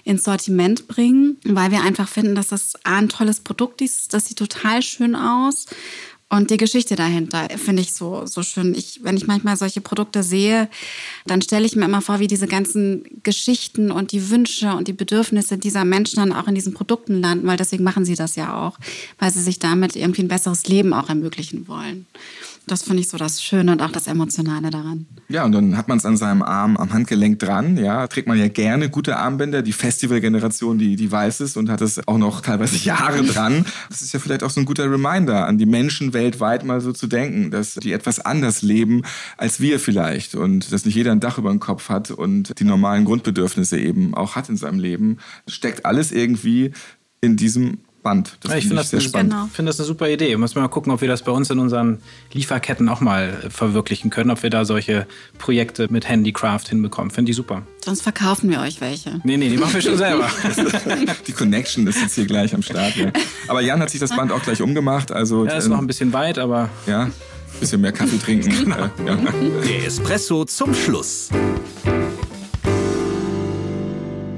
ins Sortiment bringen, weil wir einfach finden, dass das A, ein tolles Produkt ist. Das sieht total schön aus. Und die Geschichte dahinter finde ich so, so schön. Ich, wenn ich manchmal solche Produkte sehe, dann stelle ich mir immer vor, wie diese ganzen Geschichten und die Wünsche und die Bedürfnisse dieser Menschen dann auch in diesen Produkten landen, weil deswegen machen sie das ja auch, weil sie sich damit irgendwie ein besseres Leben auch ermöglichen wollen. Das finde ich so das Schöne und auch das Emotionale daran. Ja, und dann hat man es an seinem Arm am Handgelenk dran. Ja, trägt man ja gerne gute Armbänder. Die Festivalgeneration, die, die weiß es und hat es auch noch teilweise Jahre dran. Das ist ja vielleicht auch so ein guter Reminder an die Menschen weltweit mal so zu denken, dass die etwas anders leben als wir vielleicht und dass nicht jeder ein Dach über dem Kopf hat und die normalen Grundbedürfnisse eben auch hat in seinem Leben. Steckt alles irgendwie in diesem Band. Das Ja, ich finde ich das, spannend. Genau. finde das eine super Idee. Muss man mal gucken, ob wir das bei uns in unseren Lieferketten auch mal äh, verwirklichen können, ob wir da solche Projekte mit Handicraft hinbekommen. Finde ich super. Sonst verkaufen wir euch welche. Nee, nee, die machen wir schon selber. Die Connection ist jetzt hier gleich am Start. Ja. Aber Jan hat sich das Band auch gleich umgemacht. Also Ja, ist noch ein bisschen weit, aber ja, bisschen mehr Kaffee trinken. Genau. Ja. Der Espresso zum Schluss.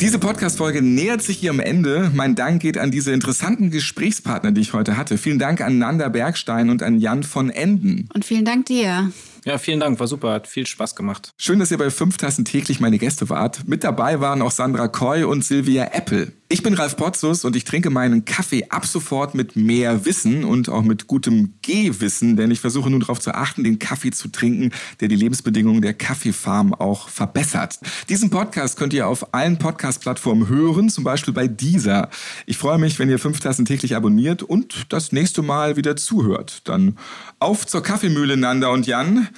Diese Podcast-Folge nähert sich ihrem Ende. Mein Dank geht an diese interessanten Gesprächspartner, die ich heute hatte. Vielen Dank an Nanda Bergstein und an Jan von Enden. Und vielen Dank dir. Ja, vielen Dank, war super, hat viel Spaß gemacht. Schön, dass ihr bei fünf Tassen täglich meine Gäste wart. Mit dabei waren auch Sandra Koy und Silvia Apple. Ich bin Ralf Potzus und ich trinke meinen Kaffee ab sofort mit mehr Wissen und auch mit gutem Gehwissen, denn ich versuche nun darauf zu achten, den Kaffee zu trinken, der die Lebensbedingungen der Kaffeefarm auch verbessert. Diesen Podcast könnt ihr auf allen Podcast-Plattformen hören, zum Beispiel bei dieser. Ich freue mich, wenn ihr fünf Tassen täglich abonniert und das nächste Mal wieder zuhört. Dann auf zur Kaffeemühle, Nanda und Jan.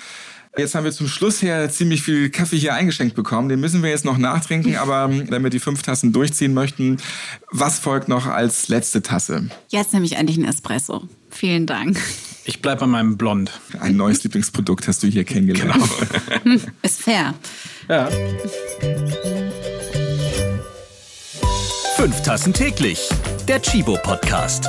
Jetzt haben wir zum Schluss her ziemlich viel Kaffee hier eingeschenkt bekommen. Den müssen wir jetzt noch nachtrinken, aber ähm, wenn wir die fünf Tassen durchziehen möchten, was folgt noch als letzte Tasse? Jetzt nehme ich endlich einen Espresso. Vielen Dank. Ich bleibe bei meinem Blond. Ein neues Lieblingsprodukt hast du hier kennengelernt. Ist fair. Ja. Fünf Tassen täglich. Der Chibo Podcast.